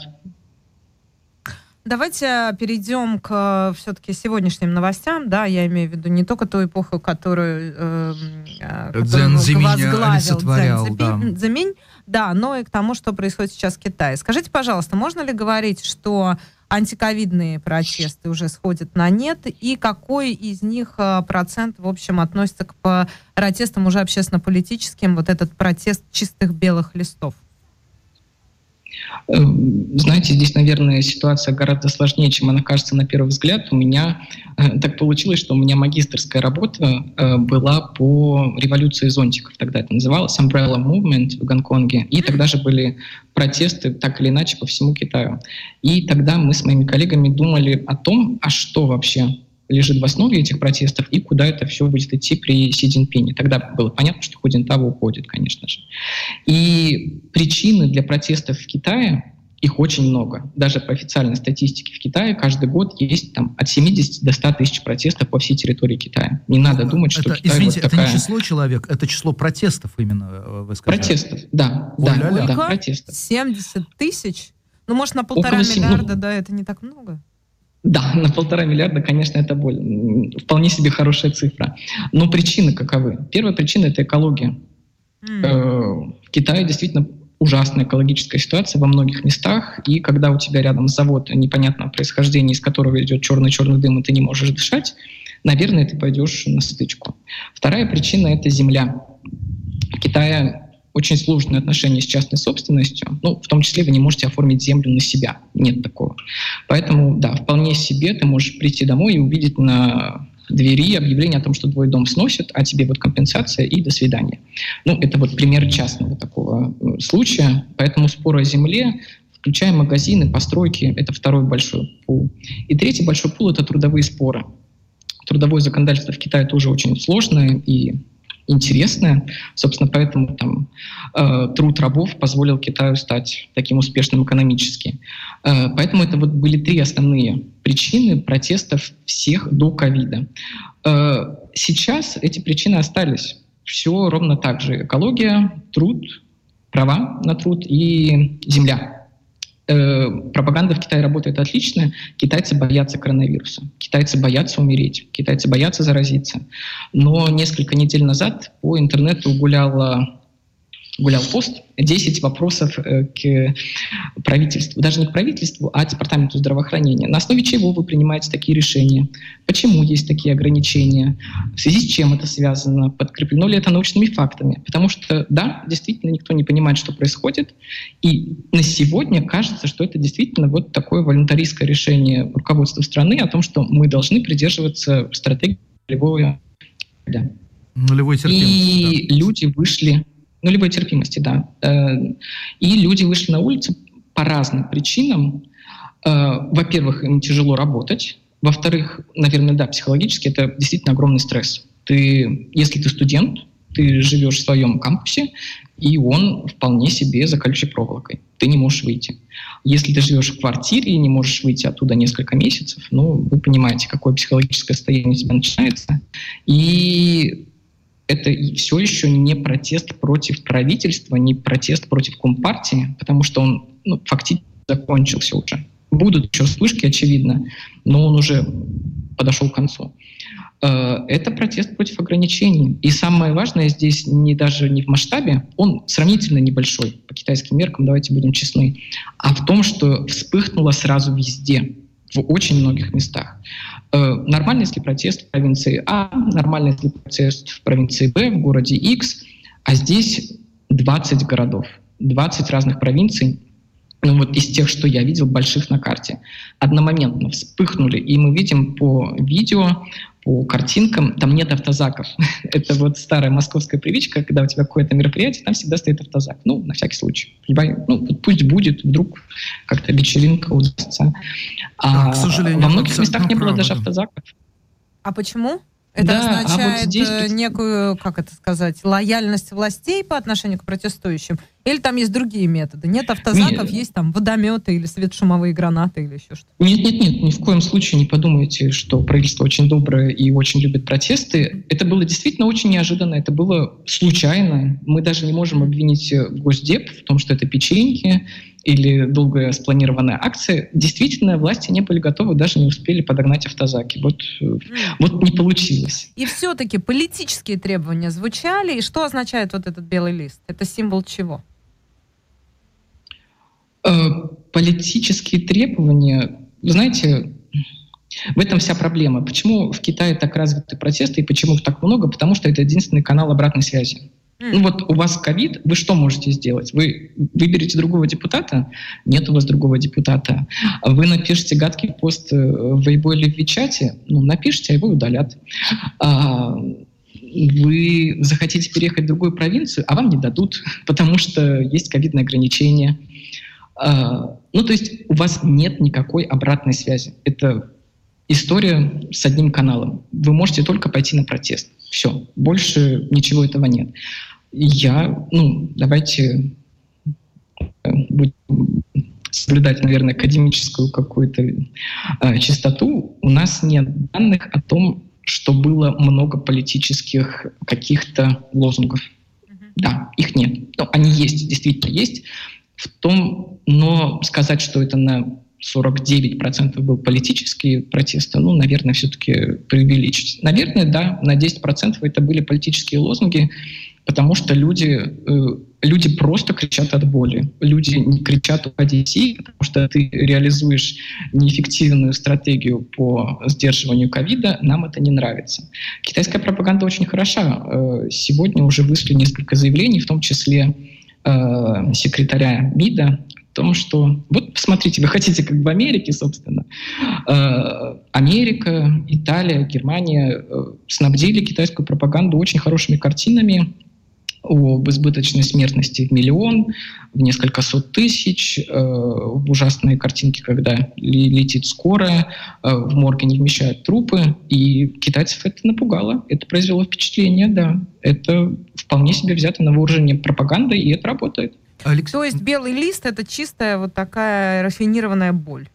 Давайте перейдем к все-таки сегодняшним новостям. Да, я имею в виду не только ту эпоху, которую, э, которую возглавил Дзен Зиминь, да, но и к тому, что происходит сейчас в Китае. Скажите, пожалуйста, можно ли говорить, что антиковидные протесты уже сходят на нет, и какой из них э, процент, в общем, относится к протестам уже общественно-политическим, вот этот протест чистых белых листов? Э, знаете, здесь, наверное, ситуация гораздо сложнее, чем она кажется на первый взгляд. У меня э, так получилось, что у меня магистрская работа э, была по революции зонтиков. Тогда это называлось Umbrella Movement в Гонконге. И тогда же были протесты так или иначе по всему Китаю. И тогда мы с моими коллегами думали о том, а что вообще лежит в основе этих протестов и куда это все будет идти при Си Цзиньпине. Тогда было понятно, что Худинтава уходит, конечно же. И причины для протестов в Китае, их очень много. Даже по официальной статистике в Китае каждый год есть там, от 70 до 100 тысяч протестов по всей территории Китая. Не надо думать, что это, Китай извините, вот такая... это не число человек, это число протестов именно, э, вы сказали. Протестов, да. Ой, да, да, да, протестов. 70 тысяч? Ну, может, на полтора Около миллиарда, 7... да, это не так много? Да, на полтора миллиарда, конечно, это боль. Вполне себе хорошая цифра. Но причины каковы? Первая причина — это экология. Mm. В Китае действительно ужасная экологическая ситуация во многих местах, и когда у тебя рядом завод непонятного происхождения, из которого идет черный-черный дым, и ты не можешь дышать, наверное, ты пойдешь на стычку. Вторая причина — это земля. В Китае очень сложные отношения с частной собственностью, ну, в том числе вы не можете оформить землю на себя, нет такого. Поэтому, да, вполне себе ты можешь прийти домой и увидеть на двери объявление о том, что твой дом сносят, а тебе вот компенсация и до свидания. Ну, это вот пример частного такого э, случая, поэтому споры о земле, включая магазины, постройки, это второй большой пул. И третий большой пул — это трудовые споры. Трудовое законодательство в Китае тоже очень сложное, и интересное. Собственно, поэтому там, э, труд рабов позволил Китаю стать таким успешным экономически. Э, поэтому это вот были три основные причины протестов всех до ковида. Э, сейчас эти причины остались. Все ровно так же. Экология, труд, права на труд и земля э, пропаганда в Китае работает отлично. Китайцы боятся коронавируса. Китайцы боятся умереть. Китайцы боятся заразиться. Но несколько недель назад по интернету гуляла гулял пост 10 вопросов э, к правительству, даже не к правительству, а департаменту здравоохранения. На основе чего вы принимаете такие решения? Почему есть такие ограничения? В связи с чем это связано? Подкреплено ли это научными фактами? Потому что, да, действительно никто не понимает, что происходит. И на сегодня кажется, что это действительно вот такое волонтаристское решение руководства страны о том, что мы должны придерживаться стратегии нулевого да. Нулевой терпимости. И да. люди вышли нулевой терпимости, да. Э, и люди вышли на улицу по разным причинам. Э, во-первых, им тяжело работать. Во-вторых, наверное, да, психологически это действительно огромный стресс. Ты, если ты студент, ты живешь в своем кампусе, и он вполне себе за колючей проволокой. Ты не можешь выйти. Если ты живешь в квартире и не можешь выйти оттуда несколько месяцев, ну, вы понимаете, какое психологическое состояние у тебя начинается. И это все еще не протест против правительства, не протест против Компартии, потому что он ну, фактически закончился уже. Будут еще вспышки, очевидно, но он уже подошел к концу. Э, это протест против ограничений. И самое важное здесь не даже не в масштабе, он сравнительно небольшой по китайским меркам, давайте будем честны, а в том, что вспыхнуло сразу везде, в очень многих местах. Э, нормально, если протест в провинции А, нормально, если протест в провинции Б, в городе X, а здесь 20 городов, 20 разных провинций, ну вот из тех, что я видел, больших на карте, одномоментно вспыхнули. И мы видим по видео, по картинкам, там нет автозаков. [laughs] Это вот старая московская привычка, когда у тебя какое-то мероприятие, там всегда стоит автозак. Ну, на всякий случай. Ну, пусть будет, вдруг как-то вечеринка удастся. А, К сожалению, во многих местах не было даже автозаков. А почему? Это да, означает а вот здесь... Э, некую, как это сказать, лояльность властей по отношению к протестующим? Или там есть другие методы? Нет автозаков, нет. есть там водометы или светошумовые гранаты или еще что-то? Нет, нет, нет, ни в коем случае не подумайте, что правительство очень доброе и очень любит протесты. Это было действительно очень неожиданно, это было случайно. Мы даже не можем обвинить Госдеп в том, что это печеньки, или долго спланированная акция, действительно власти не были готовы, даже не успели подогнать автозаки. Вот, вот не получилось. И все-таки политические требования звучали, и что означает вот этот белый лист? Это символ чего? Э, политические требования, знаете, в этом вся проблема. Почему в Китае так развиты протесты и почему их так много? Потому что это единственный канал обратной связи. Ну вот у вас ковид, вы что можете сделать? Вы выберете другого депутата? Нет у вас другого депутата. Вы напишите гадкий пост э, в Weibo или в Вичате? Ну, напишите, а его удалят. А, вы захотите переехать в другую провинцию, а вам не дадут, [laughs] потому что есть ковидные ограничения. А, ну, то есть у вас нет никакой обратной связи. Это история с одним каналом. Вы можете только пойти на протест. Все, больше ничего этого нет я, ну, давайте э, будем соблюдать, наверное, академическую какую-то э, чистоту. У нас нет данных о том, что было много политических каких-то лозунгов. Mm-hmm. Да, их нет. Но они есть, действительно есть. В том, но сказать, что это на 49% был политические протесты, ну, наверное, все-таки преувеличить. Наверное, да, на 10% это были политические лозунги, потому что люди, э, люди просто кричат от боли. Люди не кричат «уходи потому что ты реализуешь неэффективную стратегию по сдерживанию ковида, нам это не нравится. Китайская пропаганда очень хороша. Э, сегодня уже вышли несколько заявлений, в том числе э, секретаря МИДа о том, что вот посмотрите, вы хотите как в Америке, собственно. Э, Америка, Италия, Германия э, снабдили китайскую пропаганду очень хорошими картинами об избыточной смертности в миллион, в несколько сот тысяч, э, в ужасные картинки, когда летит скорая, э, в морге не вмещают трупы, и китайцев это напугало, это произвело впечатление, да. Это вполне себе взято на вооружение пропаганда, и это работает. Алекс... То есть белый лист это чистая вот такая рафинированная боль?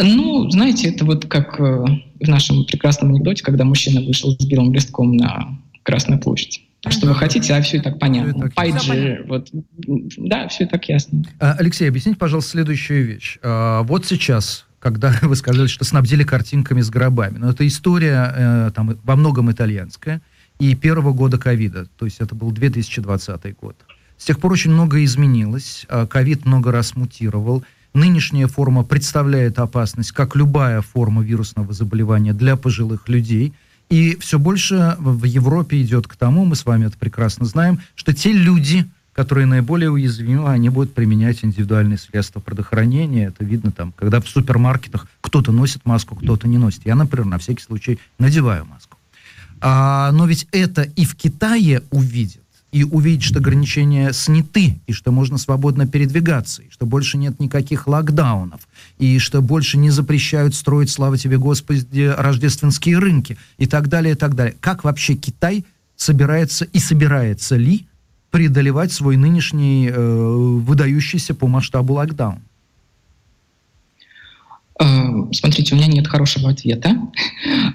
Ну, знаете, это вот как э, в нашем прекрасном анекдоте, когда мужчина вышел с белым листком на Красную площадь. Что вы хотите, а все и так понятно. Все вот, да, все и так ясно. А, Алексей, объясните, пожалуйста, следующую вещь. А, вот сейчас, когда [laughs] вы сказали, что снабдили картинками с гробами, но это история э, там во многом итальянская и первого года ковида, то есть это был 2020 год. С тех пор очень многое изменилось, а, ковид много раз мутировал, Нынешняя форма представляет опасность, как любая форма вирусного заболевания для пожилых людей – и все больше в Европе идет к тому, мы с вами это прекрасно знаем, что те люди, которые наиболее уязвимы, они будут применять индивидуальные средства предохранения. Это видно там, когда в супермаркетах кто-то носит маску, кто-то не носит. Я, например, на всякий случай надеваю маску. А, но ведь это и в Китае увидят и увидеть, что ограничения сняты, и что можно свободно передвигаться, и что больше нет никаких локдаунов, и что больше не запрещают строить, слава тебе Господи, рождественские рынки, и так далее, и так далее. Как вообще Китай собирается и собирается ли преодолевать свой нынешний э, выдающийся по масштабу локдаун? Э, смотрите, у меня нет хорошего ответа.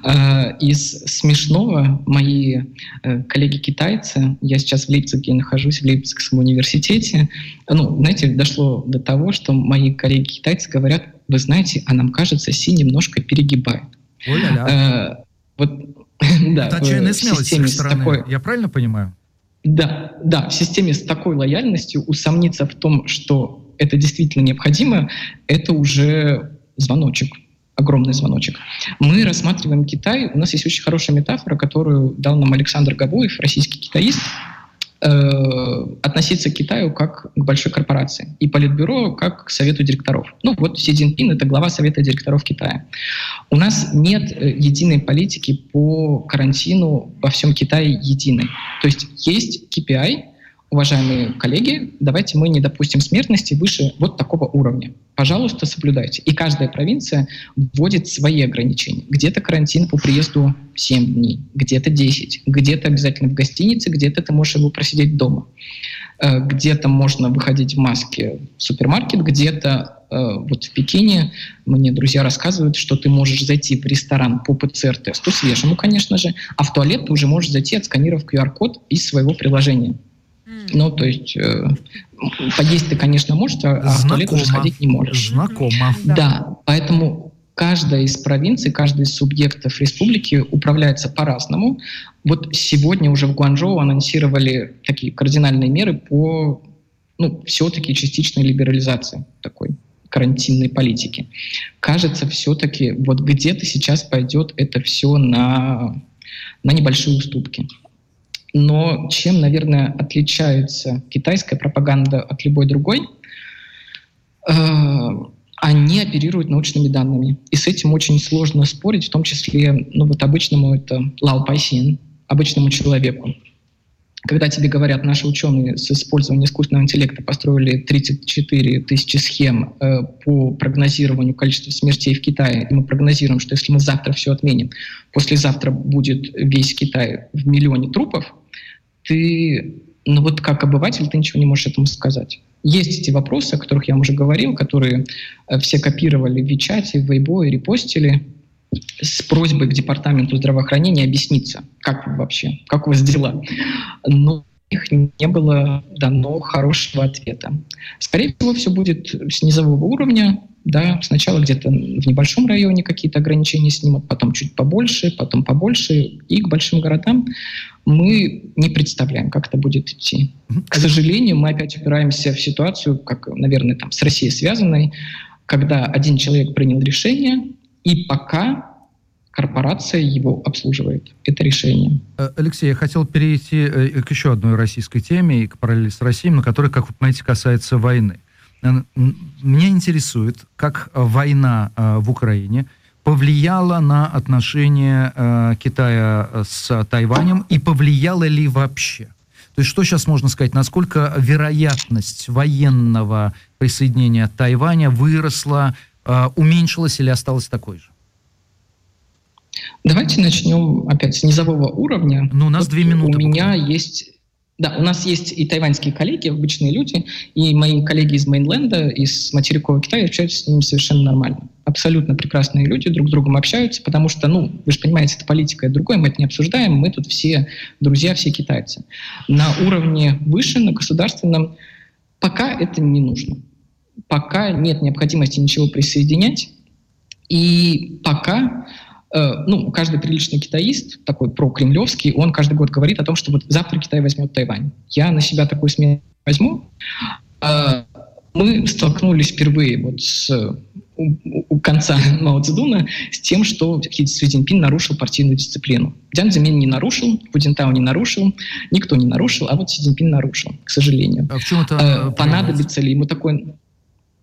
Э, из смешного мои э, коллеги-китайцы, я сейчас в Лейпциге нахожусь, в Лейпцигском университете, ну, знаете, дошло до того, что мои коллеги-китайцы говорят, вы знаете, а нам кажется, Си немножко перегибает. Э, вот, [laughs] да, Это отчаянная смелость с их стороны, такой... я правильно понимаю? Да, да, в системе с такой лояльностью усомниться в том, что это действительно необходимо, это уже звоночек, огромный звоночек. Мы рассматриваем Китай, у нас есть очень хорошая метафора, которую дал нам Александр Габуев, российский китаист, Э, относиться к Китаю как к большой корпорации и Политбюро как к Совету директоров. Ну вот Си Цзиньпин — это глава Совета директоров Китая. У нас нет э, единой политики по карантину во всем Китае единой. То есть есть KPI, уважаемые коллеги, давайте мы не допустим смертности выше вот такого уровня. Пожалуйста, соблюдайте. И каждая провинция вводит свои ограничения. Где-то карантин по приезду 7 дней, где-то 10, где-то обязательно в гостинице, где-то ты можешь его просидеть дома. Э, где-то можно выходить в маске в супермаркет, где-то э, вот в Пекине мне друзья рассказывают, что ты можешь зайти в ресторан по ПЦР-тесту, свежему, конечно же, а в туалет ты уже можешь зайти, отсканировав QR-код из своего приложения. Ну, то есть э, поесть ты, конечно, можешь, а, а в туалет уже сходить не можешь. Знакомо. Да. да, поэтому каждая из провинций, каждый из субъектов республики управляется по-разному. Вот сегодня уже в Гуанчжоу анонсировали такие кардинальные меры по ну, все-таки частичной либерализации такой карантинной политики. Кажется, все-таки вот где-то сейчас пойдет это все на, на небольшие уступки. Но чем, наверное, отличается китайская пропаганда от любой другой? Э, они оперируют научными данными. И с этим очень сложно спорить, в том числе, ну вот обычному это Лао Пайсин, обычному человеку. Когда тебе говорят, наши ученые с использованием искусственного интеллекта построили 34 тысячи схем э, по прогнозированию количества смертей в Китае, и мы прогнозируем, что если мы завтра все отменим, послезавтра будет весь Китай в миллионе трупов, ты, ну вот как обыватель, ты ничего не можешь этому сказать. Есть эти вопросы, о которых я уже говорил, которые э, все копировали в Вичате, в Weibo и репостили с просьбой к департаменту здравоохранения объясниться, как вообще, как у вас дела. Но их не было дано хорошего ответа. Скорее всего, все будет с низового уровня, да, сначала где-то в небольшом районе какие-то ограничения снимут, потом чуть побольше, потом побольше, и к большим городам мы не представляем, как это будет идти. К сожалению, мы опять упираемся в ситуацию, как, наверное, там с Россией связанной, когда один человек принял решение, и пока корпорация его обслуживает. Это решение. Э, Алексей, я хотел перейти э, к еще одной российской теме и к параллели с Россией, но которая, как вы понимаете, касается войны. Э, меня интересует, как война в Украине повлияла на отношения Китая с Тайванем и повлияла ли вообще? То есть что сейчас можно сказать, насколько вероятность военного присоединения Тайваня выросла, уменьшилась или осталась такой же? Давайте начнем опять с низового уровня. Ну, у нас вот две минуты. У меня есть да, у нас есть и тайваньские коллеги, обычные люди, и мои коллеги из Мейнленда, из материкового Китая общаются с ними совершенно нормально. Абсолютно прекрасные люди друг с другом общаются, потому что, ну, вы же понимаете, это политика, это другое, мы это не обсуждаем, мы тут все друзья, все китайцы. На уровне выше, на государственном, пока это не нужно. Пока нет необходимости ничего присоединять, и пока Э, ну, каждый приличный китаист, такой прокремлевский, он каждый год говорит о том, что вот завтра Китай возьмет Тайвань. Я на себя такую смену возьму. Э, мы столкнулись впервые вот с, у, у конца [laughs] Мао Цзэдуна с тем, что Си Цзиньпин нарушил партийную дисциплину. Дзян Цзэмин не нарушил, Путинтау не нарушил, никто не нарушил, а вот Си Цзиньпин нарушил, к сожалению. А в чем это э, Понадобится ли ему такой...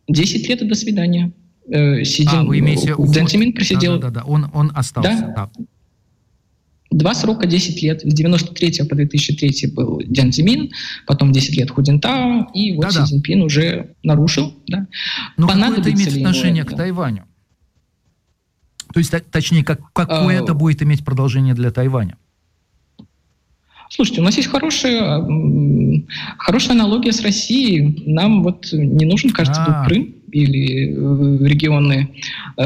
10 лет и до свидания э, сидим... А, вы имеете... Дэн Тимин просидел... Да, да, да, он, он остался. Да? да. Два срока, 10 лет. С 93 по 2003 был Дян Цзимин, потом 10 лет Худинтао, и вот да, Си да. Цзиньпин уже нарушил. Да. Но какое это имеет отношение к Тайваню? То есть, точнее, как, какое а, это будет иметь продолжение для Тайваня? Слушайте, у нас есть хорошая, хорошая аналогия с Россией. Нам вот не нужен, кажется, был Крым или э, регионы э,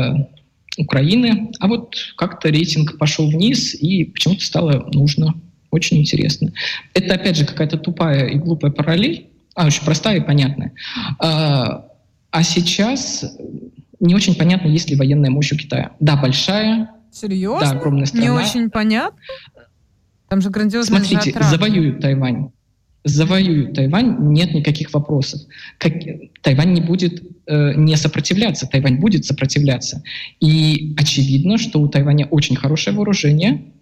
Украины. А вот как-то рейтинг пошел вниз, и почему-то стало нужно. Очень интересно. Это, опять же, какая-то тупая и глупая параллель, а, очень простая и понятная. А, а сейчас не очень понятно, есть ли военная мощь у Китая. Да, большая, Серьезно? Да, огромная страна. Не очень понятно. Там же грандиозные Смотрите, же отрады. завоюют Тайвань. Завоюют Тайвань, нет никаких вопросов. Как, Тайвань не будет э, не сопротивляться, Тайвань будет сопротивляться. И очевидно, что у Тайваня очень хорошее вооружение,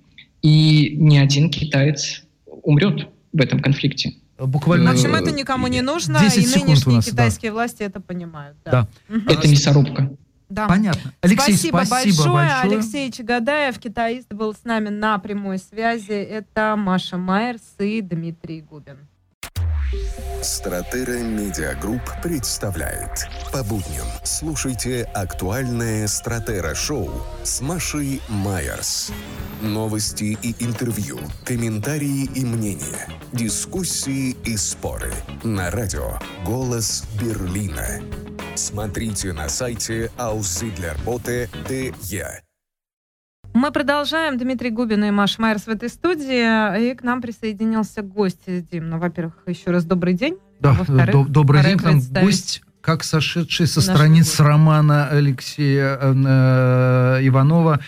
и ни один китаец умрет в этом конфликте. Буквально... В общем, это никому не нужно, 10 и нынешние нас, да. китайские власти это понимают. Да. Да. Это мясорубка. Да. Понятно. Алексей, спасибо, спасибо, большое. большое. Алексей Чагадаев, китаист, был с нами на прямой связи. Это Маша Майерс и Дмитрий Губин. Стратера Медиагрупп представляет. По будням слушайте актуальное Стратера Шоу с Машей Майерс. Новости и интервью, комментарии и мнения, дискуссии и споры. На радио «Голос Берлина». Смотрите на сайте auszidlerbote.de. Мы продолжаем. Дмитрий Губин и Маша Майерс в этой студии. И к нам присоединился гость. Дим, ну, во-первых, еще раз добрый день. Да, до- добрый день. К нам гость, как сошедший со страниц гостя. романа Алексея э, Иванова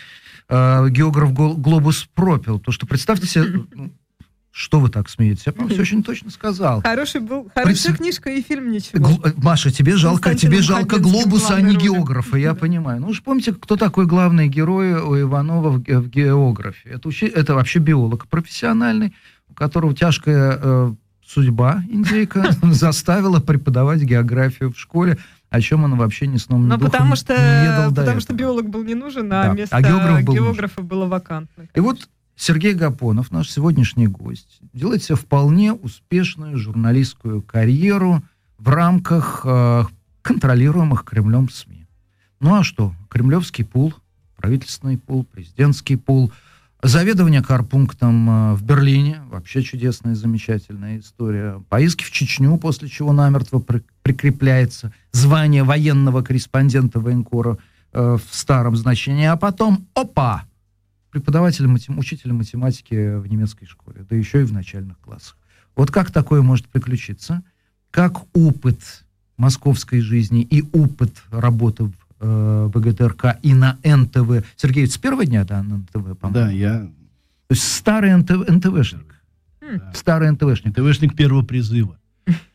э, географ Глобус пропил. То, что представьте себе, [laughs] что вы так смеетесь? Я, по-моему, все очень точно сказал. Хороший был, хорошая Представь- книжка и фильм ничего. Гл- э, Маша, тебе жалко, тебе жалко глобуса, а не географа, я понимаю. Ну уж помните, кто такой главный герой у Иванова в, в географии? Это, учи- это вообще биолог профессиональный, у которого тяжкая э, судьба, индейка, [laughs] заставила преподавать географию в школе, о чем он вообще ни сном, ни Ну, духом потому не что, ведал до потому что биолог был не нужен, а Да, место а географ был географа было вакантно. И вот Сергей Гапонов, наш сегодняшний гость, делает себе вполне успешную журналистскую карьеру в рамках э, контролируемых Кремлем СМИ. Ну а что? Кремлевский пул, правительственный пул, президентский пул, заведование карпунктом э, в Берлине, вообще чудесная, замечательная история. Поиски в Чечню, после чего намертво при- прикрепляется звание военного корреспондента военкора э, в старом значении, а потом, опа, преподавателя, матем- учителя математики в немецкой школе, да еще и в начальных классах. Вот как такое может приключиться? Как опыт московской жизни и опыт работы в э, ВГТРК и на НТВ. Сергей, с первого дня, да, на НТВ, по-моему? Да, я То есть старый НТВ, НТВшник. Хм. Старый НТВшник. ТВшник первого призыва,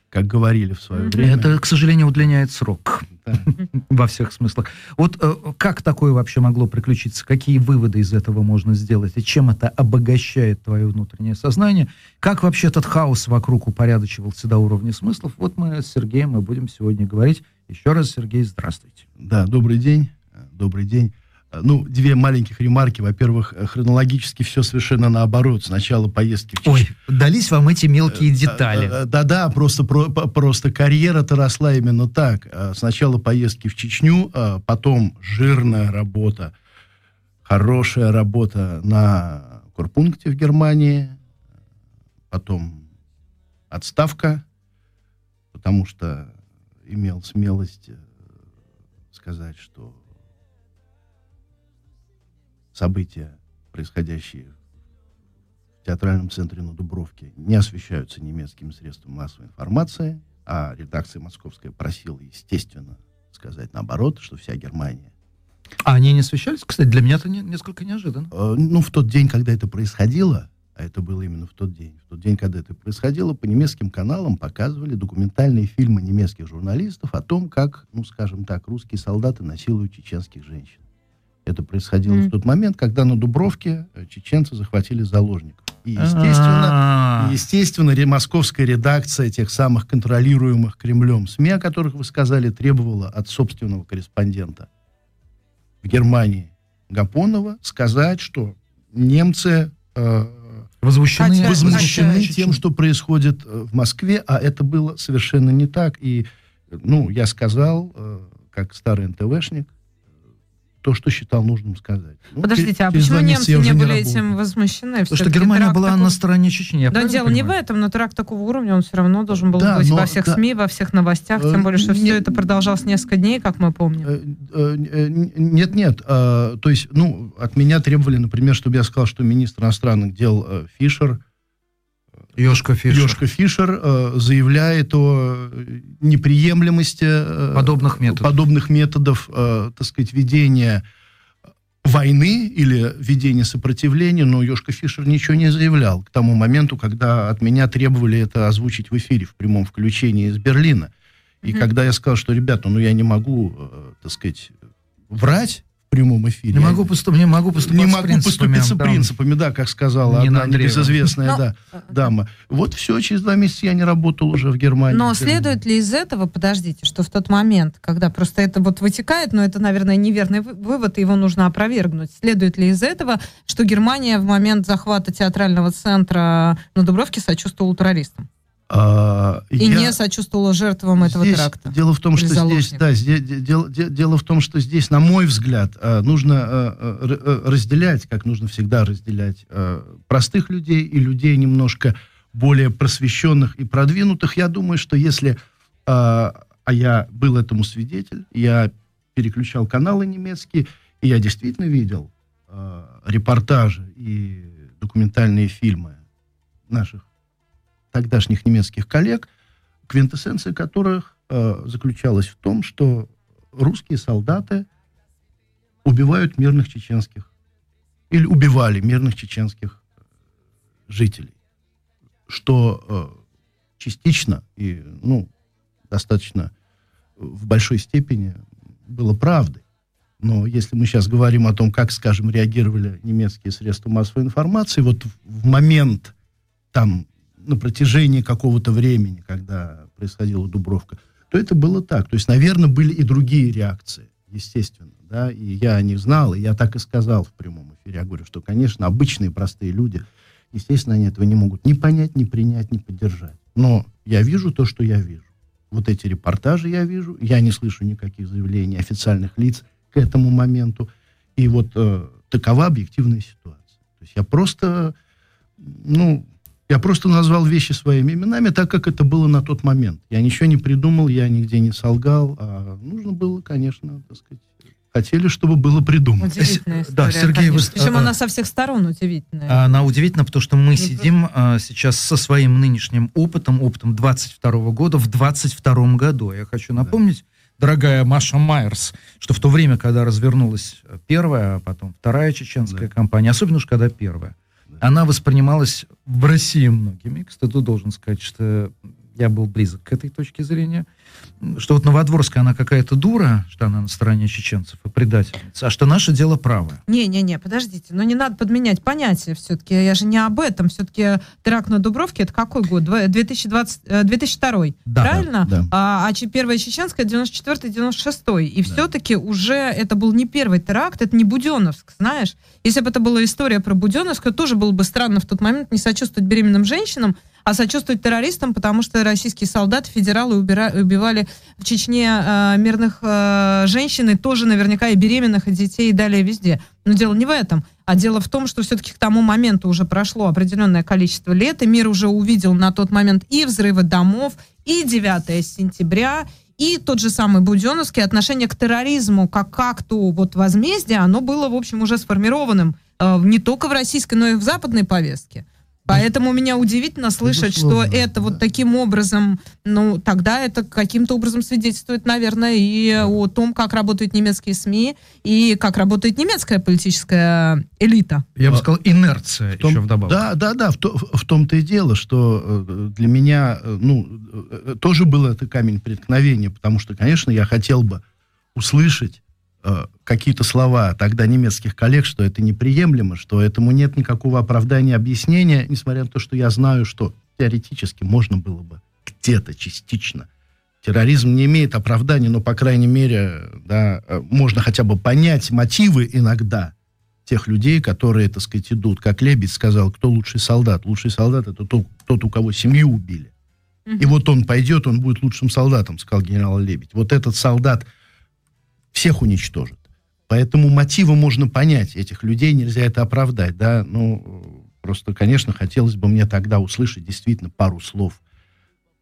как говорили в свое время. Это, к сожалению, удлиняет срок [laughs] Во всех смыслах. Вот э, как такое вообще могло приключиться? Какие выводы из этого можно сделать? И чем это обогащает твое внутреннее сознание? Как вообще этот хаос вокруг упорядочивался до уровня смыслов? Вот мы с Сергеем и будем сегодня говорить. Еще раз, Сергей, здравствуйте. Да, добрый день. Добрый день. Э, Ну, две маленьких ремарки. Во-первых, э, хронологически все совершенно наоборот. Сначала поездки в Ой, дались вам эти мелкие Э, детали. Да-да, просто, про- просто карьера-то росла именно так. Сначала поездки в Чечню, потом жирная работа, хорошая работа на корпункте в Германии, потом отставка, потому что имел смелость сказать, что события, происходящие в театральном центре на Дубровке, не освещаются немецкими средствами массовой информации, а редакция московская просила, естественно, сказать наоборот, что вся Германия. А они не освещались? Кстати, для меня это не- несколько неожиданно. Э, ну, в тот день, когда это происходило, а это было именно в тот день, в тот день, когда это происходило, по немецким каналам показывали документальные фильмы немецких журналистов о том, как, ну, скажем так, русские солдаты насилуют чеченских женщин. Это происходило Мгм. в тот момент, когда на Дубровке э, чеченцы захватили заложников. И, естественно, А, Естественно, ре- московская редакция тех самых контролируемых Кремлем СМИ, о которых вы сказали, требовала от собственного корреспондента в Германии Гапонова сказать, что немцы э, возмущены, Хотя- возмущены хотя- тем, что происходит э, в Москве, а это было совершенно не так. И, э, ну, я сказал, э, как старый НТВшник, то, что считал нужным сказать. Ну, Подождите, а почему немцы не уже были этим возмущены? Потому что Германия была такой- на стороне Чечни. я Да, дело не в понимаю? этом, но теракт такого уровня, он все равно должен был Да, быть но- во всех да. СМИ, во всех новостях, Э, тем более, что не- все это продолжалось несколько дней, как мы помним. Э, э, э, Нет, нет. э, То есть, ну, от меня требовали, например, чтобы я сказал, что министр иностранных дел э, Фишер, Ёшка Фишер. Ёшка Фишер, э, заявляет о э, неприемлемости э, Подобных методов. подобных методов, э, так сказать, ведения войны или ведения сопротивления, но Йошка Фишер ничего не заявлял к тому моменту, когда от меня требовали это озвучить в эфире в прямом включении из Берлина. И mm-hmm. когда я сказал, что, ребята, ну я не могу, э, так сказать, врать, прямом эфире. Не могу, поступ... не могу поступать Не могу поступиться да. принципами, да, как сказала Нина одна небезызвестная Но... да, дама. Вот все, через два месяца я не работал уже в Германии. Но следует ли из этого, подождите, что в тот момент, когда просто это вот вытекает, но это, наверное, неверный вывод, и его нужно опровергнуть, следует ли из этого, что Германия в момент захвата театрального центра на Дубровке сочувствовала террористам? А, и я... не сочувствовала жертвам этого здесь, теракта. Дело в том, что здесь, да, здесь, дело, дело в том, что здесь, на мой взгляд, а, нужно а, разделять, как нужно всегда разделять, простых людей и людей немножко более просвещенных и продвинутых. Я думаю, что если, а я был этому свидетель, я переключал каналы немецкие, и я действительно видел репортажи и документальные фильмы наших тогдашних немецких коллег, квинтэссенция которых э, заключалась в том, что русские солдаты убивают мирных чеченских или убивали мирных чеченских э, жителей, что э, частично и ну достаточно в большой степени было правдой. Но если мы сейчас говорим о том, как, скажем, реагировали немецкие средства массовой информации, вот в момент там на протяжении какого-то времени, когда происходила Дубровка, то это было так. То есть, наверное, были и другие реакции, естественно, да, и я них знал, и я так и сказал в прямом эфире. Я говорю, что, конечно, обычные простые люди, естественно, они этого не могут ни понять, ни принять, ни поддержать. Но я вижу то, что я вижу. Вот эти репортажи я вижу, я не слышу никаких заявлений официальных лиц к этому моменту. И вот э, такова объективная ситуация. То есть я просто, ну, я просто назвал вещи своими именами, так как это было на тот момент. Я ничего не придумал, я нигде не солгал. А нужно было, конечно, так сказать, хотели, чтобы было придумано. Удивительная история, да, Сергей, вы... Причем а, она со всех сторон удивительная. Она удивительна, потому что мы не сидим а, сейчас со своим нынешним опытом, опытом 22 года в 22 году. Я хочу напомнить, да. дорогая Маша Майерс, что в то время, когда развернулась первая, а потом вторая чеченская да. кампания, особенно уж когда первая, она воспринималась в России многими. Кстати, должен сказать, что я был близок к этой точке зрения, что вот Новодворская, она какая-то дура, что она на стороне чеченцев и предательница, а что наше дело правое. Не-не-не, подождите, но не надо подменять понятия все-таки, я же не об этом, все-таки теракт на Дубровке, это какой год? 2020, 2002, э, да, правильно? Да, да. А, а первая чеченская 94-96, и да. все-таки уже это был не первый теракт, это не Буденовск, знаешь? Если бы это была история про Буденовск, то тоже было бы странно в тот момент не сочувствовать беременным женщинам, а сочувствовать террористам, потому что российские солдаты, федералы убира, убивали в Чечне э, мирных э, женщин, и тоже наверняка и беременных, и детей, и далее везде. Но дело не в этом, а дело в том, что все-таки к тому моменту уже прошло определенное количество лет, и мир уже увидел на тот момент и взрывы домов, и 9 сентября, и тот же самый Буденовский, отношение к терроризму как к акту вот возмездия, оно было, в общем, уже сформированным э, не только в российской, но и в западной повестке. Поэтому меня удивительно слышать, Безусловно, что это да. вот таким образом, ну, тогда это каким-то образом свидетельствует, наверное, и о том, как работают немецкие СМИ и как работает немецкая политическая элита. Я бы сказал, инерция том, еще вдобавок. Да, да, да, в, то, в том-то и дело, что э, для меня, э, ну, э, тоже был это камень преткновения, потому что, конечно, я хотел бы услышать какие-то слова тогда немецких коллег, что это неприемлемо, что этому нет никакого оправдания, объяснения, несмотря на то, что я знаю, что теоретически можно было бы где-то частично. Терроризм не имеет оправдания, но, по крайней мере, да, э, можно хотя бы понять мотивы иногда тех людей, которые, так сказать, идут. Как Лебедь сказал, кто лучший солдат? Лучший солдат — это тот, тот у кого семью убили. Mm-hmm. И вот он пойдет, он будет лучшим солдатом, сказал генерал Лебедь. Вот этот солдат — всех уничтожит. Поэтому мотивы можно понять этих людей, нельзя это оправдать, да, ну, просто, конечно, хотелось бы мне тогда услышать действительно пару слов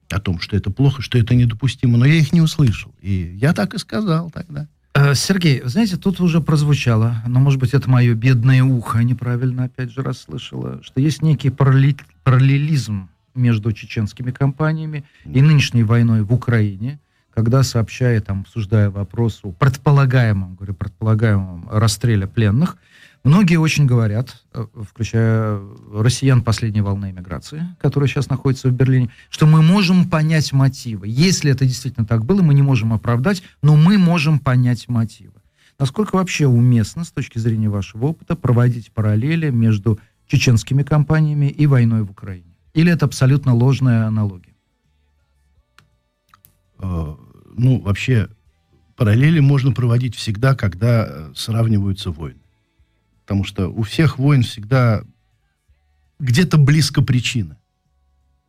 о том, что это плохо, что это недопустимо, но я их не услышал, и я так и сказал тогда. Э, Сергей, знаете, тут уже прозвучало, но, может быть, это мое бедное ухо неправильно, опять же, расслышало, что есть некий параллелизм между чеченскими компаниями и нынешней войной в Украине – когда сообщая, там, обсуждая вопрос о предполагаемом, говорю, предполагаемом расстреле пленных, многие очень говорят, э, включая россиян последней волны иммиграции, которая сейчас находится в Берлине, что мы можем понять мотивы. Если это действительно так было, мы не можем оправдать, но мы можем понять мотивы. Насколько вообще уместно, с точки зрения вашего опыта, проводить параллели между чеченскими компаниями и войной в Украине? Или это абсолютно ложная аналогия? Э, ну, вообще, параллели можно проводить всегда, когда э, сравниваются войны. Потому что у всех войн всегда где-то близко причина.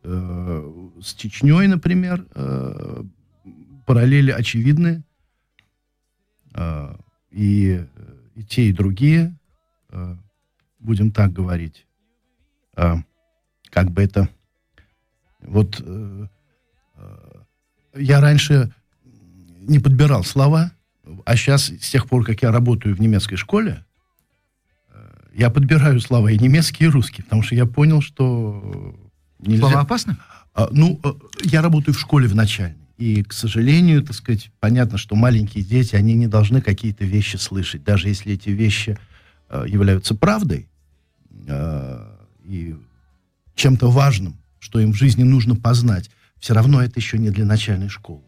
Э, с Чечней, например, параллели очевидны. И, и те, и другие, будем так говорить, как бы это... Вот я раньше не подбирал слова, а сейчас, с тех пор, как я работаю в немецкой школе, э, я подбираю слова и немецкий, и русский, потому что я понял, что нельзя... Слова опасны? А, ну, э, я работаю в школе в начальной. И, к сожалению, так сказать, понятно, что маленькие дети, они не должны какие-то вещи слышать, даже если эти вещи э, являются правдой э, и чем-то важным, что им в жизни нужно познать все равно это еще не для начальной школы.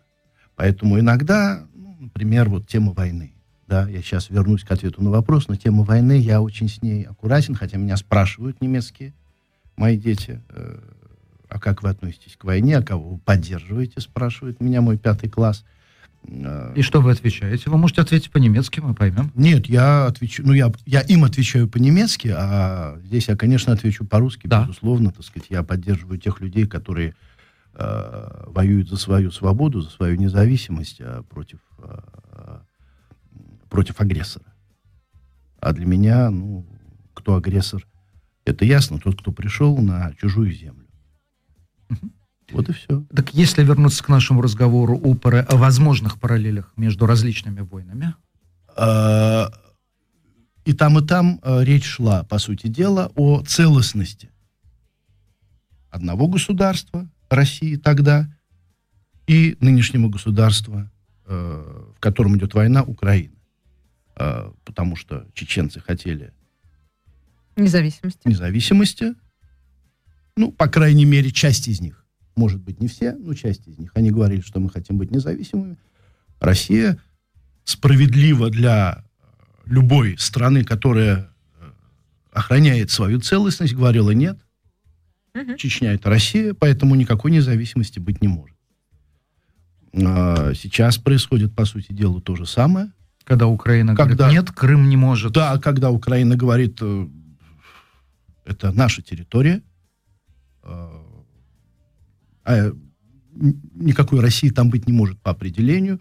Поэтому иногда, ну, например, вот тема войны. Да, я сейчас вернусь к ответу на вопрос, но тема войны, я очень с ней аккуратен, хотя меня спрашивают немецкие мои дети, э, а как вы относитесь к войне, а кого вы поддерживаете, спрашивает меня мой пятый класс. И что вы отвечаете? Вы можете ответить по-немецки, мы поймем. Нет, я отвечу, ну я, я им отвечаю по-немецки, а здесь я, конечно, отвечу по-русски, да. безусловно, так сказать, я поддерживаю тех людей, которые э, воюют за свою свободу, за свою независимость а против, э, против агрессора. А для меня, ну, кто агрессор, это ясно, тот, кто пришел на чужую землю. Вот и все. Так если вернуться к нашему разговору о, пара, о возможных параллелях между различными войнами? А, и там, и там а, речь шла, по сути дела, о целостности одного государства, России тогда и нынешнего государства, э, в котором идет война, Украина. Э, потому что чеченцы хотели независимости. независимости. Ну, по крайней мере, часть из них. Может быть, не все, но часть из них. Они говорили, что мы хотим быть независимыми. Россия справедливо для любой страны, которая э, охраняет свою целостность, говорила нет. Угу. Чечня это Россия, поэтому никакой независимости быть не может. А, сейчас происходит, по сути дела, то же самое. Когда Украина когда, говорит, нет, Крым не может. Да, когда Украина говорит, э, это наша территория, а, а никакой России там быть не может по определению.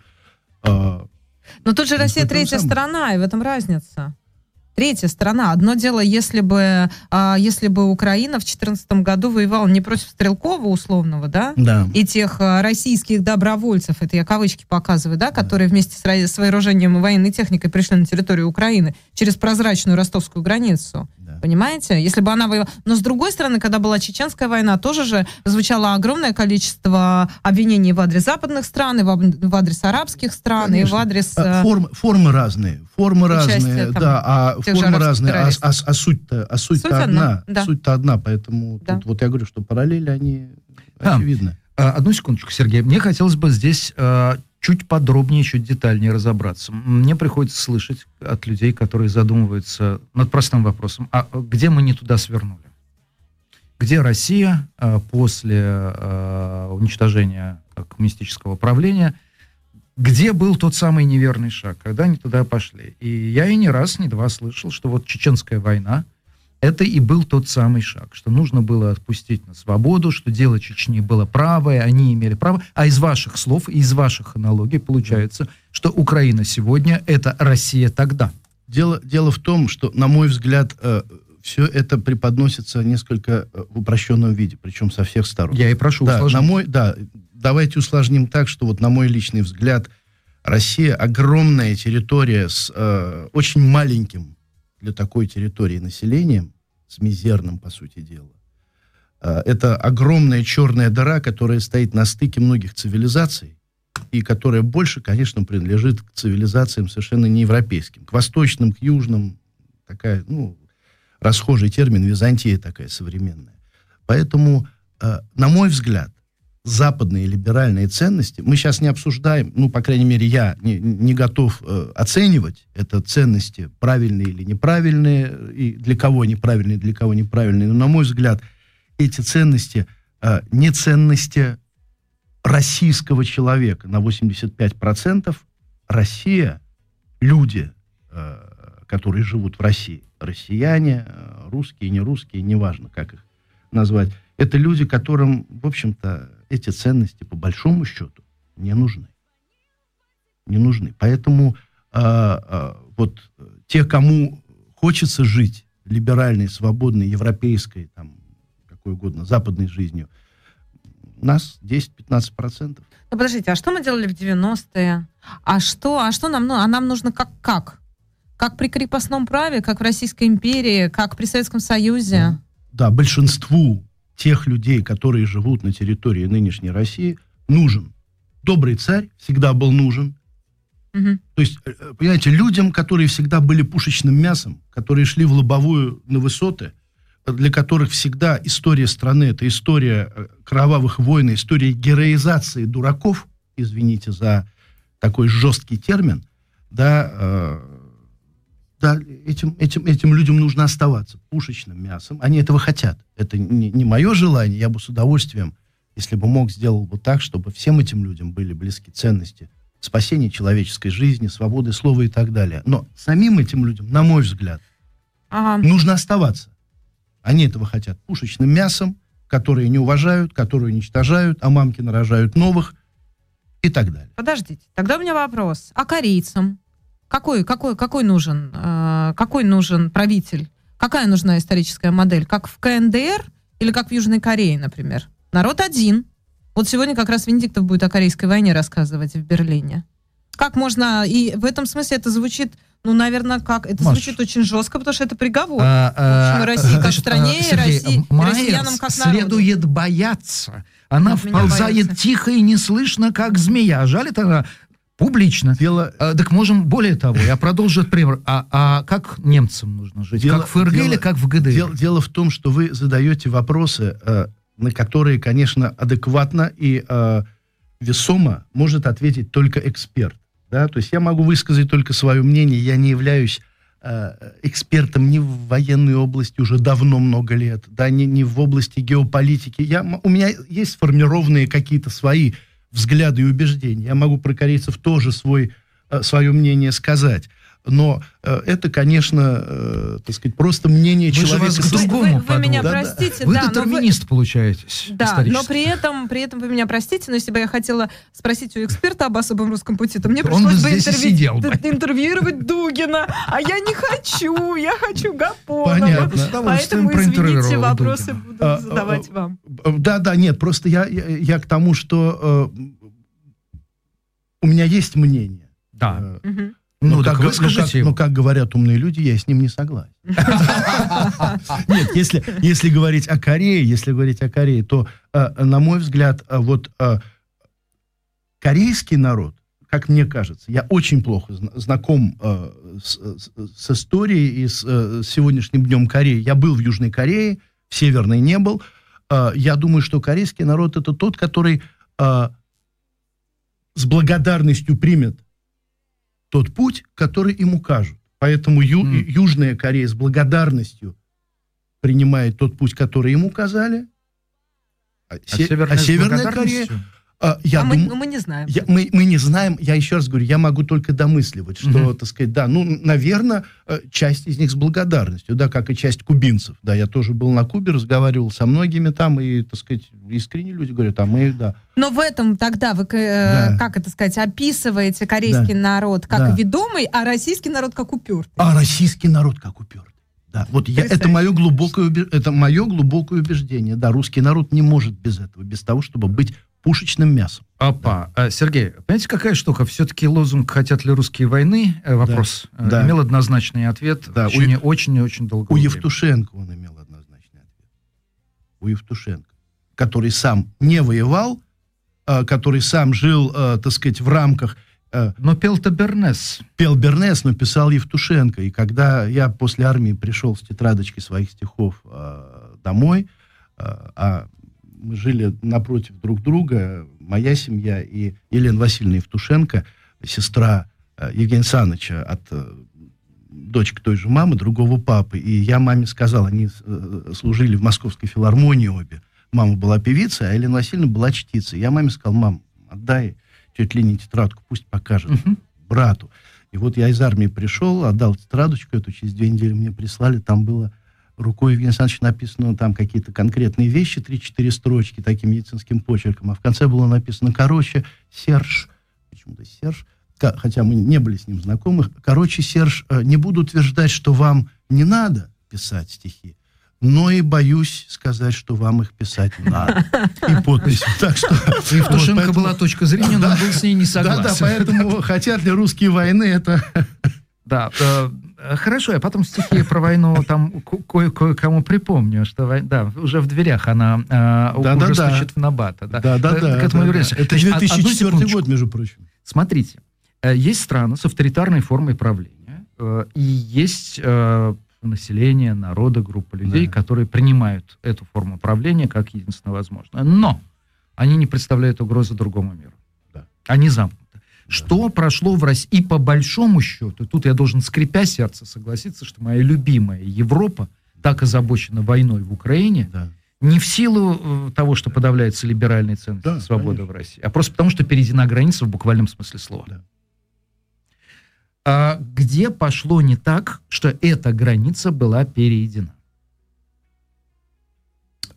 А, Но тут же Россия третья страна, и в этом разница третья сторона. Одно дело, если бы, а, если бы Украина в 2014 году воевала не против Стрелкова условного, да, да. и тех а, российских добровольцев, это я кавычки показываю, да, которые вместе с, с вооружением и военной техникой пришли на территорию Украины через прозрачную ростовскую границу. Понимаете? Если бы она воевала... Но с другой стороны, когда была чеченская война, тоже же звучало огромное количество обвинений в адрес западных стран, и в адрес арабских стран, Конечно. и в адрес... А, форм, формы разные. Формы разные, там, да, а формы разные, а, а, а суть-то а суть, суть одна. Да. Суть-то одна, поэтому да. тут вот я говорю, что параллели, они а, очевидны. Одну секундочку, Сергей. Мне хотелось бы здесь чуть подробнее, чуть детальнее разобраться. Мне приходится слышать от людей, которые задумываются над простым вопросом, а где мы не туда свернули? Где Россия а, после а, уничтожения коммунистического правления, где был тот самый неверный шаг, когда они туда пошли? И я и не раз, не два слышал, что вот чеченская война, это и был тот самый шаг, что нужно было отпустить на свободу, что дело Чечни было правое, они имели право. А из ваших слов, из ваших аналогий получается, что Украина сегодня – это Россия тогда. Дело, дело в том, что, на мой взгляд, э, все это преподносится несколько э, в упрощенном виде, причем со всех сторон. Я и прошу да, На мой, да, давайте усложним так, что вот на мой личный взгляд, Россия огромная территория с э, очень маленьким для такой территории населением, с мизерным, по сути дела. А, это огромная черная дыра, которая стоит на стыке многих цивилизаций и которая больше, конечно, принадлежит к цивилизациям совершенно не европейским, к восточным, к южным, такая, ну, расхожий термин, Византия такая современная. Поэтому, э, на мой взгляд, западные либеральные ценности, мы сейчас не обсуждаем, ну, по крайней мере, я не, не готов э, оценивать, это ценности правильные или неправильные, и для кого неправильные, для кого неправильные, но, на мой взгляд, эти ценности э, не ценности российского человека на 85%, Россия, люди, э, которые живут в России, россияне, э, русские, не русские, неважно, как их назвать, это люди, которым, в общем-то, эти ценности, по большому счету, не нужны. Не нужны. Поэтому э, э, вот те, кому хочется жить либеральной, свободной, европейской, там, какой угодно, западной жизнью, нас 10-15%. Ну, подождите, а что мы делали в 90-е? А что, а что нам, ну, а нам нужно как, как? Как при крепостном праве, как в Российской империи, как при Советском Союзе? Да, большинству тех людей, которые живут на территории нынешней России, нужен. Добрый царь всегда был нужен. Угу. То есть, э, э, понимаете, людям, которые всегда были пушечным мясом, которые шли в лобовую на высоты, для которых всегда история страны это история э, кровавых войн, история героизации дураков, извините за такой жесткий термин, да, да, этим, этим, этим людям нужно оставаться пушечным мясом. Они этого хотят. Это не, не мое желание. Я бы с удовольствием, если бы мог, сделал бы так, чтобы всем этим людям были близки ценности спасения человеческой жизни, свободы слова и так далее. Но самим этим людям, на мой взгляд, ага. нужно оставаться. Они этого хотят пушечным мясом, которые не уважают, которые уничтожают, а мамки нарожают новых и так далее. Подождите, тогда у меня вопрос. А корейцам? Какой, какой, какой нужен, э, какой нужен правитель? Какая нужна историческая модель? Как в КНДР или как в Южной Корее, например? Народ один. Вот сегодня как раз Венедиктов будет о Корейской войне рассказывать в Берлине. Как можно... И в этом смысле это звучит ну, наверное, как? Это Маш. звучит очень жестко, потому что это приговор. А, а, общем, России как стране, а, Сергей, России, россиянам как народу. следует бояться. Она От вползает тихо и неслышно, как змея. Жалит она Публично. Дело... А, так можем, более того, я продолжу этот пример. А, а как немцам нужно жить? Дело, как в ФРГ дело, или как в ГДР? Дело, дело в том, что вы задаете вопросы, э, на которые, конечно, адекватно и э, весомо может ответить только эксперт. Да? То есть я могу высказать только свое мнение, я не являюсь э, экспертом ни в военной области уже давно много лет, да, ни, ни в области геополитики. Я, у меня есть сформированные какие-то свои взгляды и убеждения. Я могу про корейцев тоже свой, э, свое мнение сказать. Но э, это, конечно, э, так сказать, просто мнение вы человека. Же вас к другому вы, вы меня да, простите, вы да, детерминист вы... получаетесь. Да, но при этом, при этом вы меня простите, но если бы я хотела спросить у эксперта об особом русском пути, то мне Он пришлось бы интервью... сидел, интервьюировать Дугина, а я не хочу, я хочу Гапонова. Понятно. Поэтому, извините, вопросы Дугина. буду а, задавать а, вам. Да, да, нет, просто я, я, я к тому, что э, у меня есть мнение. Да. Э, угу ну, ну так, так ну, как, ну, как говорят умные люди, я с ним не согласен. [laughs] Нет, если, если говорить о Корее, если говорить о Корее, то, э, на мой взгляд, э, вот э, корейский народ, как мне кажется, я очень плохо знаком с, с историей и с, с сегодняшним днем Кореи. Я был в Южной Корее, в Северной не был. Я думаю, что корейский народ это тот, который с благодарностью примет тот путь, который им укажут. Поэтому ю, mm. Южная Корея с благодарностью принимает тот путь, который им указали. А, а, се, Северная, а Северная Корея я а дум... мы, мы не знаем. Я, мы, мы не знаем, я еще раз говорю, я могу только домысливать, что, угу. так сказать, да, ну, наверное, э, часть из них с благодарностью, да, как и часть кубинцев. Да, я тоже был на Кубе, разговаривал со многими там, и, так сказать, искренне люди говорят, а мы, да. Но в этом тогда вы, э, да. как это сказать, описываете корейский да. народ как да. ведомый, а российский народ как упертый. А российский народ как упертый. Да, вот я, это мое глубокое это мое глубокое убеждение. Да, русский народ не может без этого, без того, чтобы быть пушечным мясом. Опа. Да. Сергей, понимаете, какая штука? Все-таки лозунг «Хотят ли русские войны?» э, Вопрос да. Да. имел однозначный ответ да. очень, у, очень и очень долго. У Евтушенко он имел однозначный ответ. У Евтушенко. Который сам не воевал, э, который сам жил, э, так сказать, в рамках... э, Но пел-то Бернес. пел Бернес, но писал Евтушенко. И когда я после армии пришел с тетрадочкой своих стихов э, домой, э, а мы жили напротив друг друга, моя семья и Елена Васильевна Евтушенко, сестра э, Евгения Саныча от э, дочка той же мамы, другого папы. И я маме сказал, они э, служили в Московской филармонии обе. Мама была певица, а Елена Васильевна была чтица. Я маме сказал, мам, отдай тете Лене тетрадку, пусть покажет брату. И вот я из армии пришел, отдал тетрадочку эту, через две недели мне прислали, там было рукой Евгения Александровича написано там какие-то конкретные вещи, 3-4 строчки таким медицинским почерком, а в конце было написано, короче, Серж, почему-то Серж, хотя мы не были с ним знакомы, короче, Серж, э, не буду утверждать, что вам не надо писать стихи, но и боюсь сказать, что вам их писать надо. [laughs] И подпись. Так что... Евтушенко вот поэтому- была точка зрения, но он был с ней не согласен. Да, да, поэтому хотят ли русские войны, это... Да, э, хорошо, я потом стихи про войну там ко- кое- кое-кому припомню, что да, уже в дверях она э, Да, уже да, да. стучит в набата. Да, Да, да, Э, да. К этому да, да. Это Значит, од- одну 2004 секундочку. год, между прочим. Смотрите, э, есть страны с авторитарной формой правления, э, и есть э, население, народы, группа людей, Да. которые принимают эту форму правления как единственно возможное. Но они не представляют угрозы другому миру. Да. Они замкнуты. Что прошло в России? И по большому счету, тут я должен, скрипя сердце, согласиться, что моя любимая Европа так озабочена войной в Украине, Да. не в силу э, того, что подавляются либеральные ценности Да, и свобода конечно. в России, а просто потому, что перейдена граница в буквальном смысле слова. Да. А где пошло не так, что эта граница была перейдена?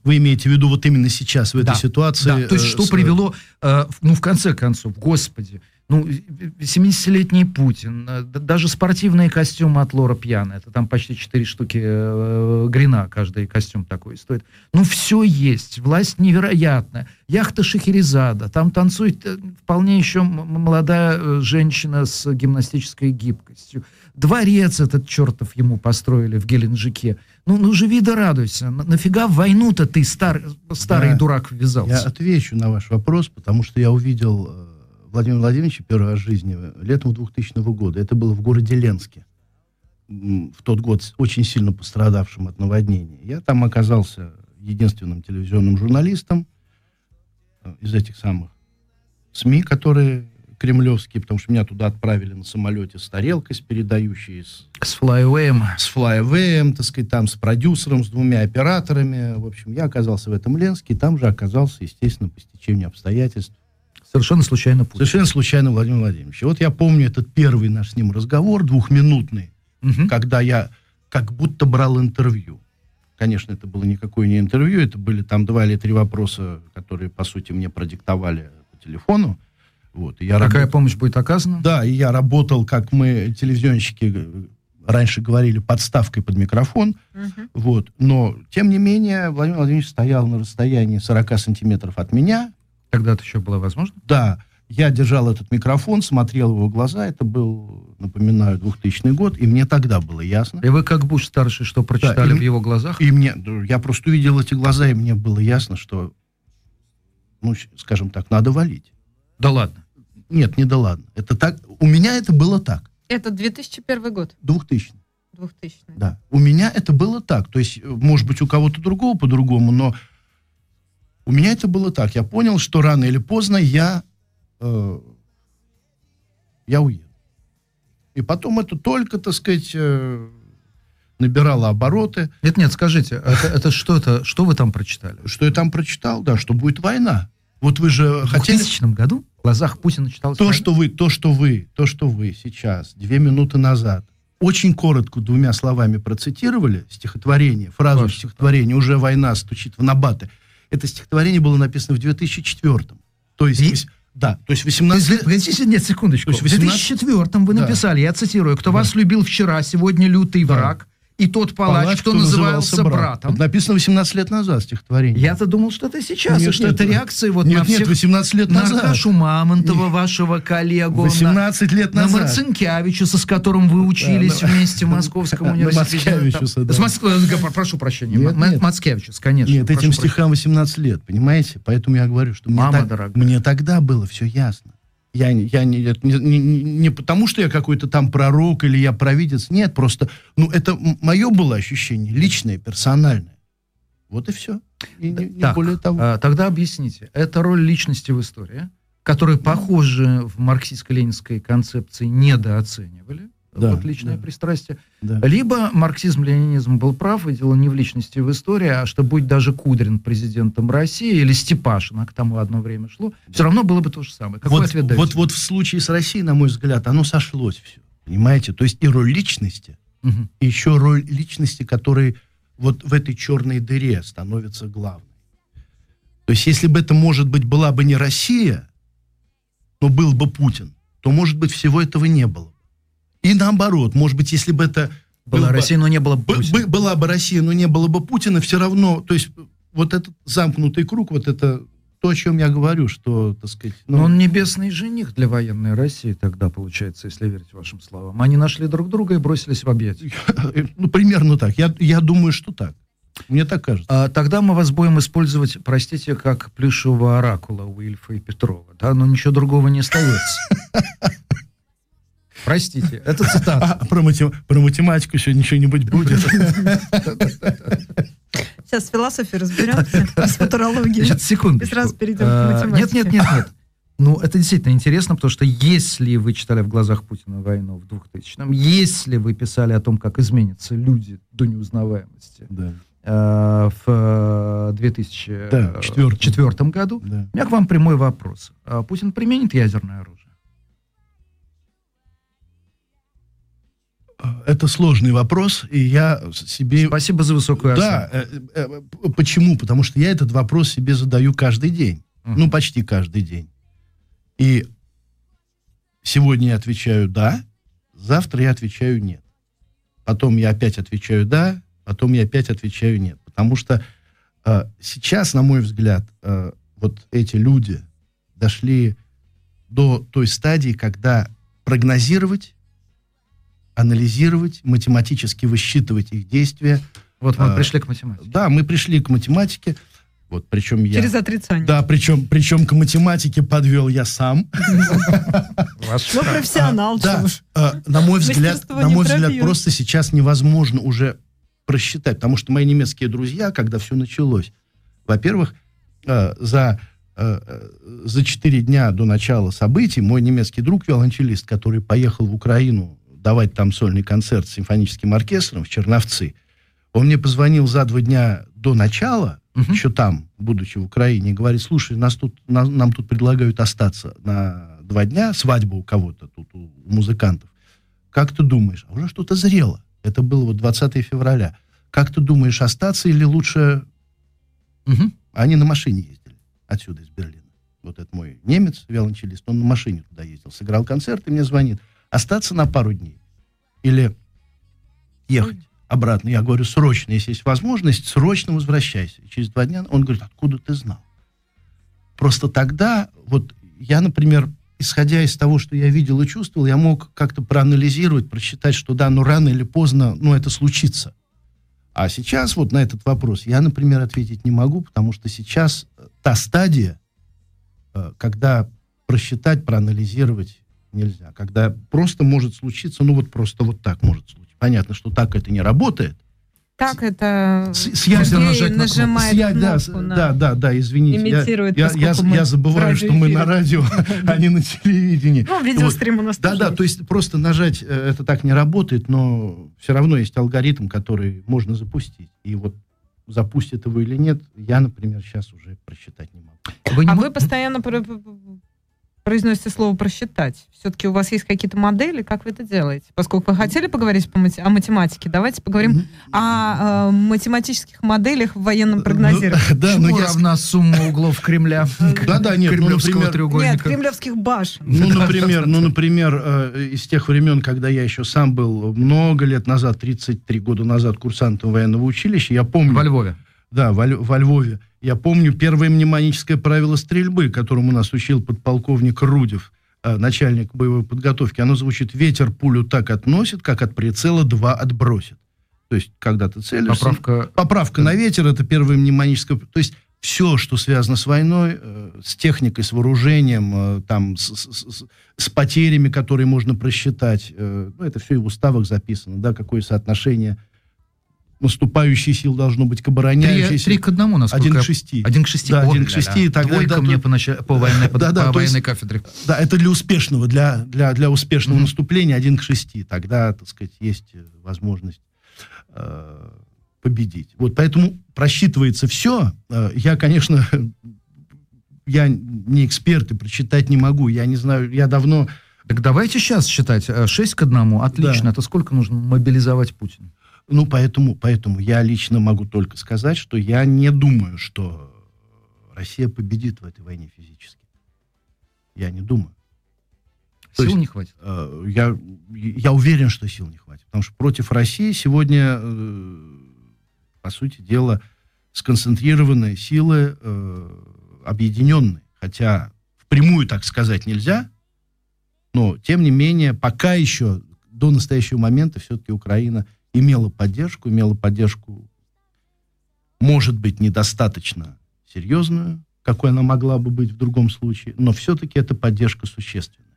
Вы имеете в виду вот именно сейчас, в этой Да, ситуации? Да, то есть э, что с- привело, э, ну, в конце концов, господи, ну, 70-летний Путин, э, даже спортивные костюмы от Лора Пьяна, это там почти 4 штуки э, грина, каждый костюм такой стоит. Ну, все есть, власть невероятная. Яхта Шахерезада, там танцует э, вполне еще молодая э, женщина с гимнастической гибкостью. Дворец этот чертов ему построили в Геленджике. Ну, ну живи да радуйся. На- нафига в войну-то ты, стар, старый Да. дурак, ввязался? Я отвечу на ваш вопрос, потому что я увидел Владимира Владимировича первый раз в жизни э, летом 2000 года. Это было в городе Ленске. В тот год очень сильно пострадавшим от наводнения. Я там оказался единственным телевизионным журналистом э, из этих самых СМИ, которые кремлевские, потому что меня туда отправили на самолете с тарелкой, с передающей, с С флайвеем. с флайвеем, так сказать, там с продюсером, с двумя операторами. В общем, я оказался в этом Ленске, и там же оказался, естественно, по стечению обстоятельств. Совершенно случайно Путин. Совершенно случайно Владимир Владимирович. И вот я помню этот первый наш с ним разговор, двухминутный, Мгм. когда я как будто брал интервью. Конечно, это было никакое не интервью, это были там два или три вопроса, которые, по сути, мне продиктовали по телефону. Вот, и я Какая работал- помощь будет оказана? Да, и я работал, как мы, телевизионщики, э, раньше говорили, подставкой под микрофон. Мгм. Вот. Но, тем не менее, Владимир Владимирович стоял на расстоянии 40 сантиметров от меня. Тогда это еще было возможно? Да, я держал этот микрофон, смотрел в его глаза. Это был, напоминаю, 2000 год. И мне тогда было ясно. И вы, как Буш старший, что прочитали и- в его глазах? И мне, да, я просто увидел эти глаза, и мне было ясно, что, ну, скажем так, надо валить. Да ладно. Нет, не да ладно. Это так, у меня это было так, Это 2001 год, 2000 2000 Да. У меня это было так. То есть, может быть, у кого-то другого по-другому, но у меня это было так. Я понял, что рано или поздно я, э, я уеду. И потом это только, так сказать, э, набирало обороты. Нет, нет, скажите, это, это что это, что вы там прочитали? Что я там прочитал, да, что будет война. Вот вы же В хотели... 2000 году в глазах Путина читалось... То, война? что вы, то, что вы, то, что вы сейчас, две минуты назад, очень коротко двумя словами процитировали стихотворение, фразу Ваше, стихотворения «Уже война стучит в набаты». Это стихотворение было написано в 2004 То есть, И- да, то есть То 18 есть, Погодите, нет, секундочку. То есть В 18 2004 вы Да. написали, я цитирую, «Кто Да. вас любил вчера, сегодня лютый Да. враг, и тот палач, кто, назывался, братом. Это написано 18 лет назад стихотворение. Я-то думал, что это сейчас, Нет, что нет, это нет. реакция вот Нет, на нет, всех... 18 лет на назад. Аркашу Мамонтова, вашего коллегу. 18 лет на, назад. На Марцинкевичуса, с которым вы учились Да, на- вместе в [laughs] Московском университете. С Прошу прощения, Нет, Ма- нет. Мацкевичус, конечно. Нет, этим стихам 18 лет, понимаете? Поэтому я говорю, что мне тогда было все ясно. Я, не- я не, не, не- не- не потому, что я какой-то там пророк или я провидец. Нет, просто, ну, это мое было ощущение, личное, персональное. Вот и все. И не, не Так, более того. а, тогда объясните, это роль личности в истории, которую, похоже, в марксистско-ленинской концепции недооценивали, Да, вот личное да. пристрастие. Да. Либо марксизм-ленинизм был прав, и дело не в личности в истории, а что будь даже Кудрин президентом России или Степашин, а к тому одно время шло, все равно было бы то же самое. Какой вот, ответ даете? вот, вот в случае с Россией, на мой взгляд, оно сошлось все. Понимаете? То есть и роль личности, Мгм. и еще роль личности, который вот в этой черной дыре становится главной. То есть если бы это, может быть, была бы не Россия, но был бы Путин, то, может быть, всего этого не было. И наоборот, может быть, если бы это... Была был бы- Россия, но не было бы- Путина. бы- была бы Россия, но не было бы Путина, все равно, то есть вот этот замкнутый круг, вот это то, о чем я говорю, что, так сказать... ну, Но он небесный жених для военной России тогда, получается, если верить вашим словам. Они нашли друг друга и бросились в объятия. [laughs] Ну, примерно так. Я, я думаю, что так. Мне так кажется. А, тогда мы вас будем использовать, простите, как плюшевого оракула у Ильфа и Петрова. Да, но ничего другого не остается. [laughs] Простите, [laughs] это цитата. А про, матем- про математику еще ничего-нибудь будет. Сейчас с философией разберемся, с футурологией. Сейчас, секунду. И сразу перейдем к Нет, математике. нет, нет, нет. Ну, это действительно интересно, потому что если вы читали в глазах Путина войну в 2000-м, если вы писали о том, как изменятся люди до неузнаваемости Да, э, в э, 2004 Да, четвертом. четвертом году, да. у меня к вам прямой вопрос. А Путин применит ядерное оружие? Это сложный вопрос, и я себе... Спасибо за высокую Да, оценку. э, э, п- почему? Потому что я этот вопрос себе задаю каждый день. Мгм. Ну, почти каждый день. И сегодня я отвечаю «да», завтра я отвечаю «нет». Потом я опять отвечаю «да», потом я опять отвечаю «нет». Потому что э, сейчас, на мой взгляд, э, вот эти люди дошли до той стадии, когда прогнозировать, анализировать, математически высчитывать их действия Вот мы а, пришли к математике. да, мы пришли к математике. Вот, причем я... Через отрицание. Да, причем, причем к математике подвел я сам. Ваш Ну, профессионал, Да, а, на мой взгляд, на мой взгляд, просто сейчас невозможно уже просчитать, потому что мои немецкие друзья, когда все началось, во-первых, э, за э, за четыре дня до начала событий мой немецкий друг, виолончелист, который поехал в Украину давать там сольный концерт с симфоническим оркестром в Черновцы, он мне позвонил за два дня до начала, Мгм. еще там, будучи в Украине, говорит, слушай, нас тут, на- нам тут предлагают остаться на два дня, свадьба у кого-то тут, у, у музыкантов. Как ты думаешь? А уже что-то зрело. Это было вот 20 февраля. Как ты думаешь, остаться или лучше... Мгм. Они на машине ездили отсюда, из Берлина. Вот этот мой немец, виолончелист, он на машине туда ездил, сыграл концерт и мне звонит. Остаться на пару дней или ехать обратно? Я говорю, срочно, если есть возможность, срочно возвращайся. И через два дня он говорит, откуда ты знал? Просто тогда, вот я, например, исходя из того, что я видел и чувствовал, я мог как-то проанализировать, просчитать, что да, ну рано или поздно, ну это случится. А сейчас вот на этот вопрос я, например, ответить не могу, потому что сейчас э, та стадия, э, когда просчитать, проанализировать нельзя. Когда просто может случиться, ну вот просто вот так может случиться. Понятно, что так это не работает. Так это С, с Сергей нажать на кнопку. нажимает с я- да, на- да, да, да, извините. я- Имитирует, я, я, мы я забываю, что мы на радио, [laughs] а не на телевидении. Ну, видеострим у нас Да, да, то есть просто нажать э, это так не работает, но все равно есть алгоритм, который можно запустить. И вот запустит его или нет, я, например, сейчас уже просчитать не могу. Вы не А мо- вы постоянно про- произносите слово «просчитать». Все-таки у вас есть какие-то модели, как вы это делаете? Поскольку вы хотели поговорить по мати- о математике, давайте поговорим о э, математических моделях в военном прогнозировании. Ну, [laughs] да, но Чему я... равна сумма углов Кремля? [laughs] Да-да, нет, ну, Кремлевского например- Нет, треугольника. кремлевских башен. Ну, например, ну, например, э, из тех времен, когда я еще сам был много лет назад, 33 года назад, курсантом военного училища, я помню... Во Львове. Да, во, во Львове. Я помню первое мнемоническое правило стрельбы, которому нас учил подполковник Рудев, э, начальник боевой подготовки. Оно звучит «Ветер пулю так относит, как от прицела два отбросит». То есть, когда ты целишься... Поправка. Поправка на ветер это первое мнемоническое. То есть все, что связано с войной, э, с техникой, с вооружением, э, там, с, с- с- потерями, которые можно просчитать, ну, это все и в уставах записано, да, какое соотношение наступающей сил должно быть к Три, обороняющейся. три к одному, насколько Один к шести. Один к шести. Да, один к шести, и тогда- Двойка [laughs] да, мне по, нача- по военной, под- Да, да, по то есть- военной кафедре. Да, это для успешного, для, для, для успешного наступления один к шести. Тогда, так сказать, есть э, возможность э, победить. Вот поэтому просчитывается все. Э, я, конечно, [laughs] я не эксперт и прочитать не могу. Я не знаю, я давно... Так давайте сейчас считать. э, 6 к одному. Отлично. Да. Это сколько нужно мобилизовать Путина? Ну, поэтому, поэтому я лично могу только сказать, что я не думаю, что Россия победит в этой войне физически. Я не думаю. Сил есть- не хватит. Э, я, я уверен, что сил не хватит. Потому что против России сегодня, э, по сути дела, сконцентрированные силы э, объединенные. Хотя впрямую так сказать нельзя, но, тем не менее, пока еще до настоящего момента все-таки Украина имела поддержку, имела поддержку, может быть, недостаточно серьезную, какой она могла бы быть в другом случае, но все-таки эта поддержка существенная.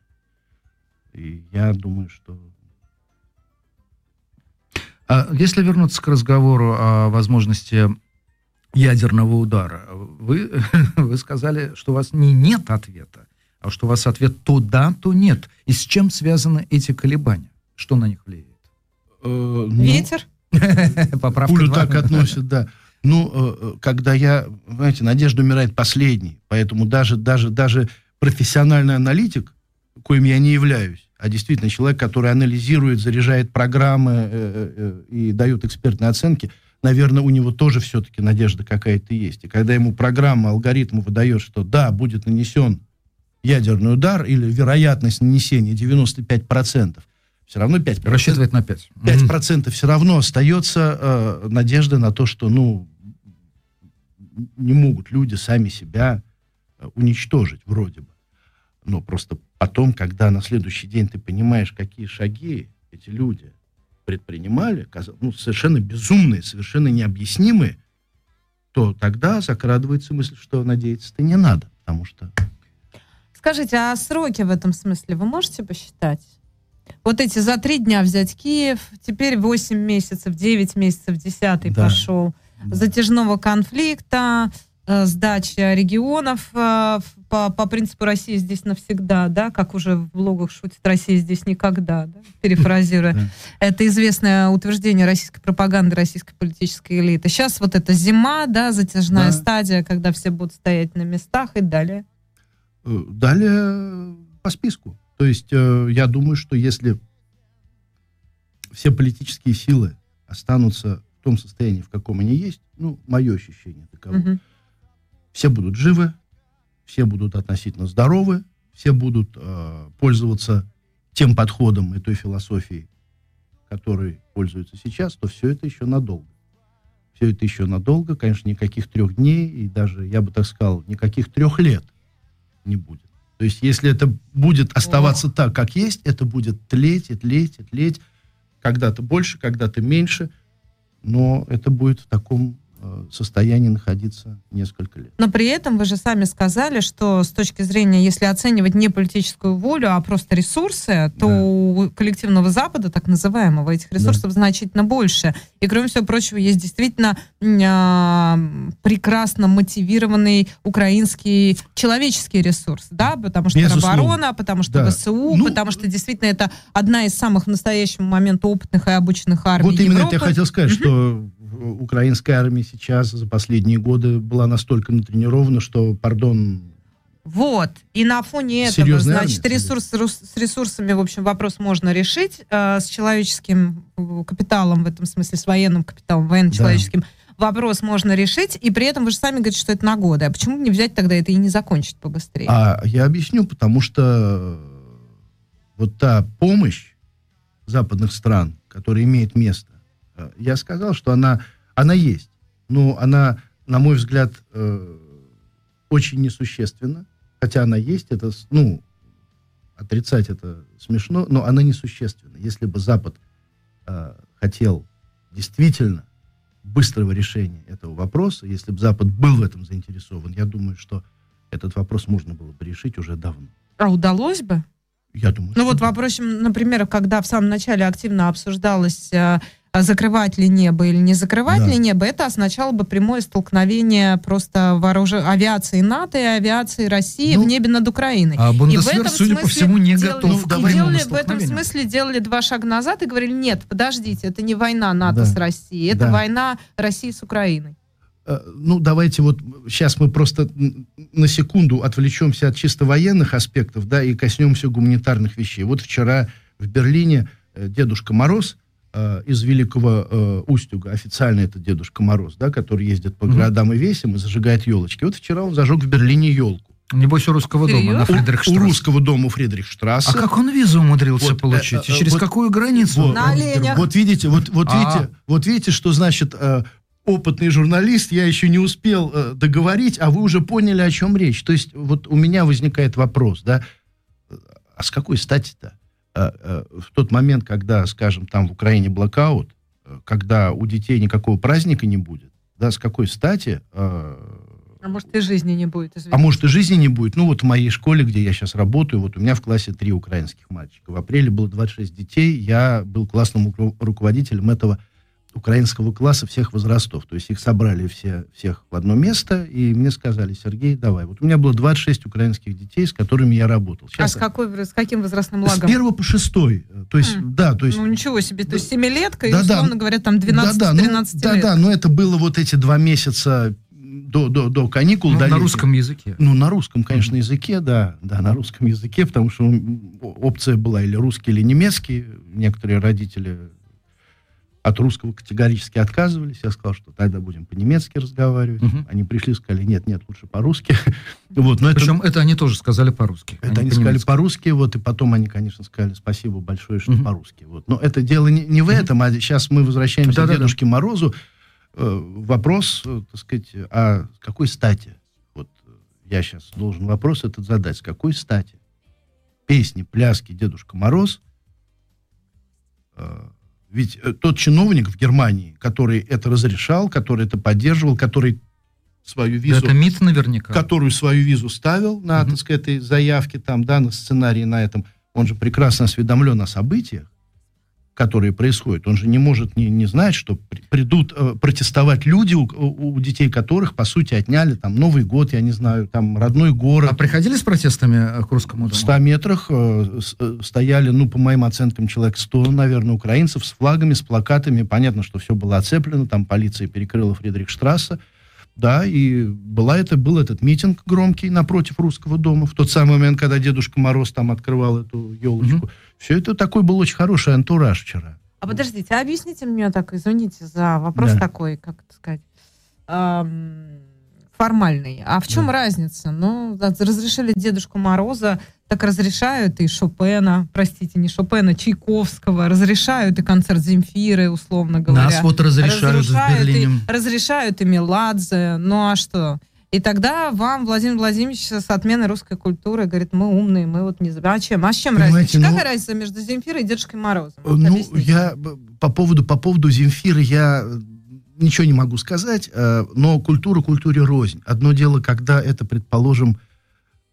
И я думаю, что... А если вернуться к разговору о возможности ядерного удара, вы, [laughs] вы сказали, что у вас не нет ответа, а что у вас ответ то да, то нет. И с чем связаны эти колебания? Что на них влияет? Э, ну, Ветер? [laughs] Поправка Пулю так относят, да. Ну, э, э, когда я, знаете, надежда умирает последней, поэтому даже, даже, даже профессиональный аналитик, коим я не являюсь, а действительно человек, который анализирует, заряжает программы э, и дает экспертные оценки, наверное, у него тоже все-таки надежда какая-то есть. И когда ему программа, алгоритм выдает, что да, будет нанесен ядерный удар или вероятность нанесения 95%, все равно 5%. Рассчитывает на 5. 5% все равно остается э, надежда на то, что, ну, не могут люди сами себя э, уничтожить, вроде бы. Но просто потом, когда на следующий день ты понимаешь, какие шаги эти люди предпринимали, ну, совершенно безумные, совершенно необъяснимые, то тогда закрадывается мысль, что надеяться-то не надо, потому что... Скажите, а сроки в этом смысле вы можете посчитать? Вот эти за три дня взять Киев, теперь 8 месяцев, 9 месяцев, 10 Да. пошел. Затяжного конфликта, э, сдача регионов э, по, по принципу России здесь навсегда, да, как уже в блогах шутит Россия здесь никогда, да, перефразируя. Да. Это известное утверждение российской пропаганды, российской политической элиты. Сейчас вот эта зима, да, затяжная Да. стадия, когда все будут стоять на местах и далее. Э, Далее по списку. То есть э, я думаю, что если все политические силы останутся в том состоянии, в каком они есть, ну, мое ощущение таково, Мгм. все будут живы, все будут относительно здоровы, все будут э, пользоваться тем подходом и той философией, которой пользуются сейчас, то все это еще надолго. Все это еще надолго, конечно, никаких трех дней, и даже, я бы так сказал, никаких трех лет не будет. То есть, если это будет оставаться так, как есть, это будет тлеть и тлеть и тлеть, когда-то больше, когда-то меньше, но это будет в таком состоянии находиться несколько лет. Но при этом вы же сами сказали, что с точки зрения, если оценивать не политическую волю, а просто ресурсы, то Да. у коллективного Запада, так называемого, этих ресурсов значительно больше. И кроме всего прочего, есть действительно а, прекрасно мотивированный украинский человеческий ресурс, да, потому что Безусловно. оборона, потому что Да. ВСУ, Ну, потому что действительно это одна из самых в настоящий момент опытных и обученных армий Вот именно это я Европы. хотел сказать, что э, украинская армия сейчас за последние годы была настолько натренирована, что, пардон, Вот. И на фоне этого, Серьезная значит, армия, ресурс, с ресурсами, в общем, вопрос можно решить. э, с человеческим э, капиталом, в этом смысле, с военным капиталом, военно-человеческим, вопрос можно решить. И при этом вы же сами говорите, что это на годы. А почему не взять тогда это и не закончить побыстрее? А я объясню, потому что э, вот та помощь западных стран, которая имеет место, я сказал, что она, она есть. Но она, на мой взгляд, э, очень несущественна. Хотя она есть, это, ну, отрицать это смешно, но она несущественна. Если бы Запад э, хотел действительно быстрого решения этого вопроса, если бы Запад был в этом заинтересован, я думаю, что этот вопрос можно было бы решить уже давно. А удалось бы? Я думаю, Ну вот да. вопрос, например, когда в самом начале активно обсуждалось, э, закрывать ли небо или не закрывать Да. ли небо, это означало бы прямое столкновение просто вооружи... авиации НАТО и авиации России Ну, в небе над Украиной. А И в Бундесвер, этом судя по смысле всему, не делали- готов и к делали в этом смысле делали два шага назад и говорили, нет, подождите, это не война НАТО Да. с Россией, это Да. война России с Украиной. Э, Ну, давайте вот сейчас мы просто на секунду отвлечемся от чисто военных аспектов, да, и коснемся гуманитарных вещей. Вот вчера в Берлине э, Дедушка Мороз э, из Великого э, Устюга, официально это Дедушка Мороз, да, который ездит по городам и весям и зажигает елочки. Вот вчера он зажег в Берлине елку. Небось, у русского дома на Серьезно? У, у Фридрихштрассе. русского дома Фридрихштрассе. А как он визу умудрился Вот, получить? э, И э, через вот- какую границу? Вот, На оленях. вот видите, вот, вот А. видите, вот видите, что значит э, опытный журналист, я еще не успел э, договорить, а вы уже поняли, о чем речь. То есть вот у меня возникает вопрос, да, а с какой стати-то? Э, э, в тот момент, когда, скажем, там в Украине блокаут, э, когда у детей никакого праздника не будет, да, с какой стати А может, и жизни не будет, а извините. может и жизни не будет. Ну вот в моей школе, где я сейчас работаю, вот у меня в классе три украинских мальчика. В апреле было 26 детей. Я был классным ру- руководителем этого украинского класса всех возрастов. То есть их собрали все, всех в одно место, и мне сказали, Сергей, давай. Вот у меня было 26 украинских детей, с которыми я работал. А Сейчас с, какой, с каким возрастным с лагом? первого по шестой. То есть, М. да, то есть... Ну, ничего себе. То есть семилетка и, Да-да. условно говоря, там 12-13 да, да, ну, лет. да, да, но это было вот эти два месяца до, до, до каникул. Ну, до на летних. русском языке. Ну, на русском, конечно, языке, да, да, на русском языке, потому что опция была или русский, или немецкий. Некоторые родители от русского категорически отказывались. Я сказал, что тогда будем по-немецки разговаривать. Мгм. Они пришли, сказали, нет, нет, лучше по-русски. [laughs] Вот, но это, Причем это они тоже сказали по-русски. а это они сказали по-русски, вот, и потом они, конечно, сказали спасибо большое, что Мгм. по-русски. Вот. Но это дело не, не в этом, а сейчас мы возвращаемся Да-да-да. к Дедушке Морозу. Э, вопрос, э, так сказать, а с какой стати? Вот э, я сейчас должен вопрос этот задать. С какой стати? Песни, пляски Дедушка Мороз. э, ведь э, тот чиновник в Германии, который это разрешал, который это поддерживал, который свою Да визу Это МИД наверняка. которую свою визу ставил на, Мгм. так сказать, этой заявке, там, да, на сценарии на этом, он же прекрасно осведомлен о событиях, которые происходят. Он же не может не, не знать, что при- придут э, протестовать люди, у, у- детей которых, по сути, отняли там Новый год, я не знаю, там родной город. А приходили с протестами э, к русскому В дому? 100 метрах э, э, стояли, ну, по моим оценкам, человек 100, наверное, украинцев с флагами, с плакатами. Понятно, что все было оцеплено, там полиция перекрыла Фридрихштрассе. Да, и была это, был этот митинг громкий напротив русского дома, в тот самый момент, когда Дедушка Мороз там открывал эту елочку. Все это такой был очень хороший антураж вчера. А подождите, а объясните мне так, извините за вопрос Да. такой, как это сказать, ам, формальный. А в чем Да. разница? Ну, разрешили Дедушку Мороза, так разрешают и Шопена, простите, не Шопена, Чайковского, разрешают и концерт Земфиры, условно говоря. Нас вот разрешают в Разрушают и- Берлине. разрешают и Меладзе. Ну а что? И тогда вам Владимир Владимирович с отменой русской культуры говорит, мы умные, мы вот не знаем. А чем? А с чем Понимаете, разница? ну- Какая разница между Земфирой и Дедушкой Морозом? Вот Ну, объясните. я б- по поводу, по поводу Земфиры я э, ничего не могу сказать, э, но культура культуре рознь. Одно дело, когда это, предположим...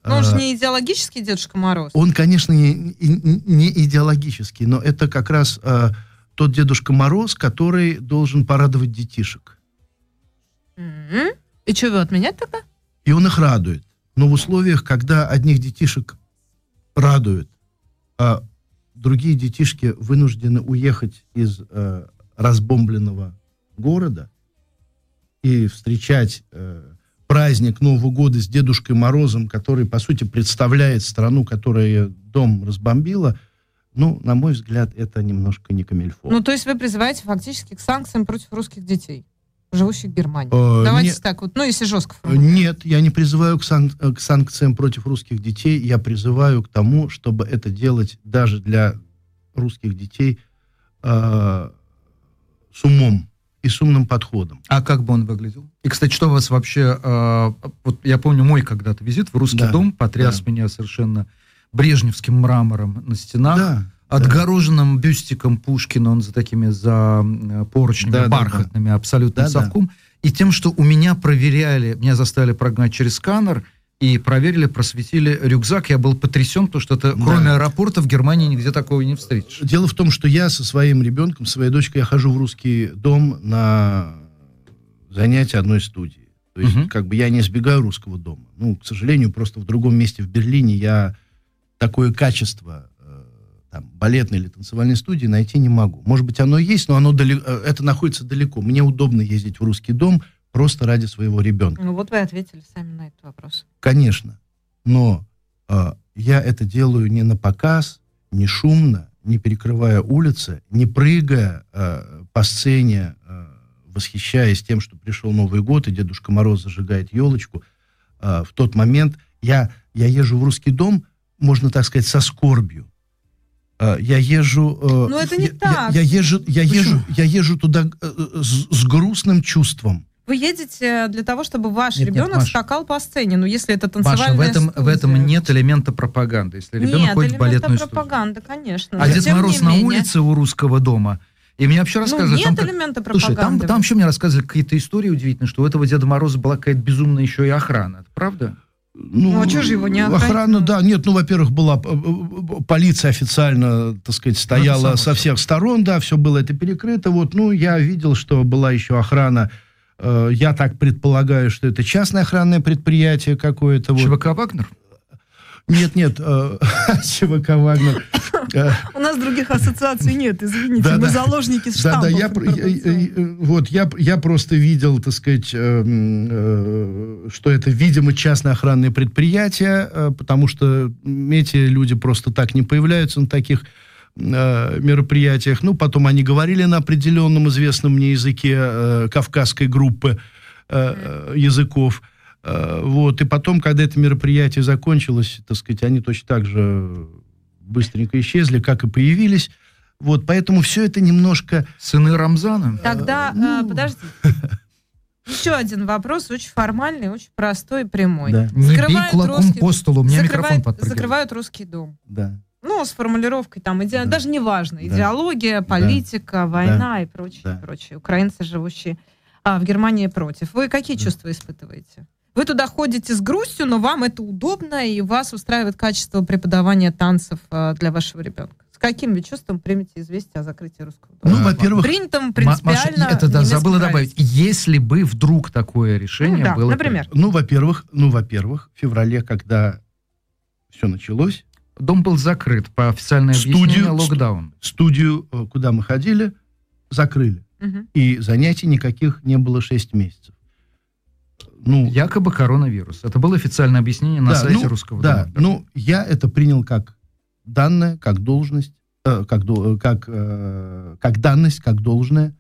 Ну, он же э, не идеологический Дедушка Мороз. Он, конечно, не, не- идеологический, но это как раз э, тот Дедушка Мороз, который должен порадовать детишек. И что, его отменять тогда? И он их радует. Но в условиях, когда одних детишек радует, а другие детишки вынуждены уехать из э, разбомбленного города и встречать э, праздник Нового года с Дедушкой Морозом, который, по сути, представляет страну, которая дом разбомбила, ну, на мой взгляд, это немножко не камильфо. Ну, то есть вы призываете фактически к санкциям против русских детей, живущих в Германии. Э, Давайте не- так вот, ну, если жестко Э, формулировать. Нет, я не призываю к, сан- э, к санкциям против русских детей, я призываю к тому, чтобы это делать даже для русских детей э, с умом и с умным подходом. А как бы он выглядел? И, кстати, что у вас вообще... э, вот я помню мой когда-то визит в русский Да, дом потряс да. меня совершенно брежневским мрамором на стенах. Да, Отгороженным бюстиком Пушкина, он за такими, за э, поручнями Да, да, бархатными, абсолютно Да, да. совком. И тем, что у меня проверяли, меня заставили прогнать через сканер, и проверили, просветили рюкзак. Я был потрясен, потому что это, Да. кроме аэропорта, в Германии нигде такого не встретишь. Дело в том, что я со своим ребенком, своей дочкой, я хожу в русский дом на занятия одной студии. То есть, Мгм. как бы я не избегаю русского дома. Ну, к сожалению, просто в другом месте в Берлине я такое качество э, там, балетной или танцевальной студии найти не могу. Может быть, оно есть, но оно далеко, это находится далеко. Мне удобно ездить в русский дом просто ради своего ребенка. Ну, вот вы ответили сами на этот вопрос. Конечно. Но э, я это делаю не на показ, не шумно, не перекрывая улицы, не прыгая э, по сцене, э, восхищаясь тем, что пришел Новый год, и Дедушка Мороз зажигает елочку. Э, в тот момент я, я езжу в русский дом, можно так сказать, со скорбью. Я езжу... э, Но это не я, так. Я, я езжу, я, Почему? езжу, я езжу туда э, э, с, с грустным чувством. Вы едете для того, чтобы ваш Нет, нет, ребенок Маша. скакал по сцене. Ну, если это Маша, танцевальная в этом, в студия. этом нет элемента пропаганды. Если ребенок Нет, ходит в балетную студию. пропаганды, конечно. А Дед Мороз на менее. улице у русского дома. И мне вообще Ну, рассказывали... нет там как- элемента Слушай, там, пропаганды. там вообще мне рассказывали какие-то истории удивительные, что у этого Деда Мороза была какая-то безумная еще и охрана. Это правда? Ну, а чё же его не Охрана, охранять? да. Нет, ну, во-первых, была э, э, полиция официально, так сказать, стояла само со всех сторон, да, все было это перекрыто. Вот, ну, я видел, что была еще охрана. Э, Я так предполагаю, что это частное охранное предприятие какое-то. Вот. ЧВК «Вагнер»? Нет, нет, э, [laughs] ЧВК «Вагнер». Э, У нас других ассоциаций нет, извините. Да, мы да. заложники Да, штампов. да, э, вот, я, я просто видел, так сказать, что это, видимо, частное охранное предприятие, э, потому что эти люди просто так не появляются на таких э, мероприятиях. Ну, потом они говорили на определенном известном мне языке э, кавказской группы э, э, языков. Э, вот, и потом, когда это мероприятие закончилось, так сказать, они точно так же быстренько исчезли, как и появились. Вот, поэтому все это немножко... Сыны Рамзана? Тогда, ну. э, подождите. [laughs] Еще один вопрос, очень формальный, очень простой и прямой. Да, Не бей кулаком русский- по столу, у меня микрофон закрывают, подпрыгивает. закрывают русский дом. да. Ну, с формулировкой там, иде... Да. даже неважно, Да. идеология, политика, война и прочее, Да. прочее. Украинцы, живущие а, в Германии против. Вы какие чувства испытываете? Вы туда ходите с грустью, но вам это удобно, и вас устраивает качество преподавания танцев а, для вашего ребенка. С каким вы чувством примете известие о закрытии русского дома? Ну, во-первых, Принятым Ма- принципиально... Маша, это да, забыла добавить. Если бы вдруг такое решение Ну да, было... например. ну, во-первых, ну, во-первых, в феврале, когда все началось, Дом был закрыт по официальной Студию- объяснению локдаун. студию, э, куда мы ходили, закрыли. Мгм. И занятий никаких не было 6 месяцев. Ну, Якобы коронавирус. Это было официальное объяснение на Да, сайте ну, русского да, дома. ну, я это принял как данное, как должность, э, как, э, как, э, как данность, как должное.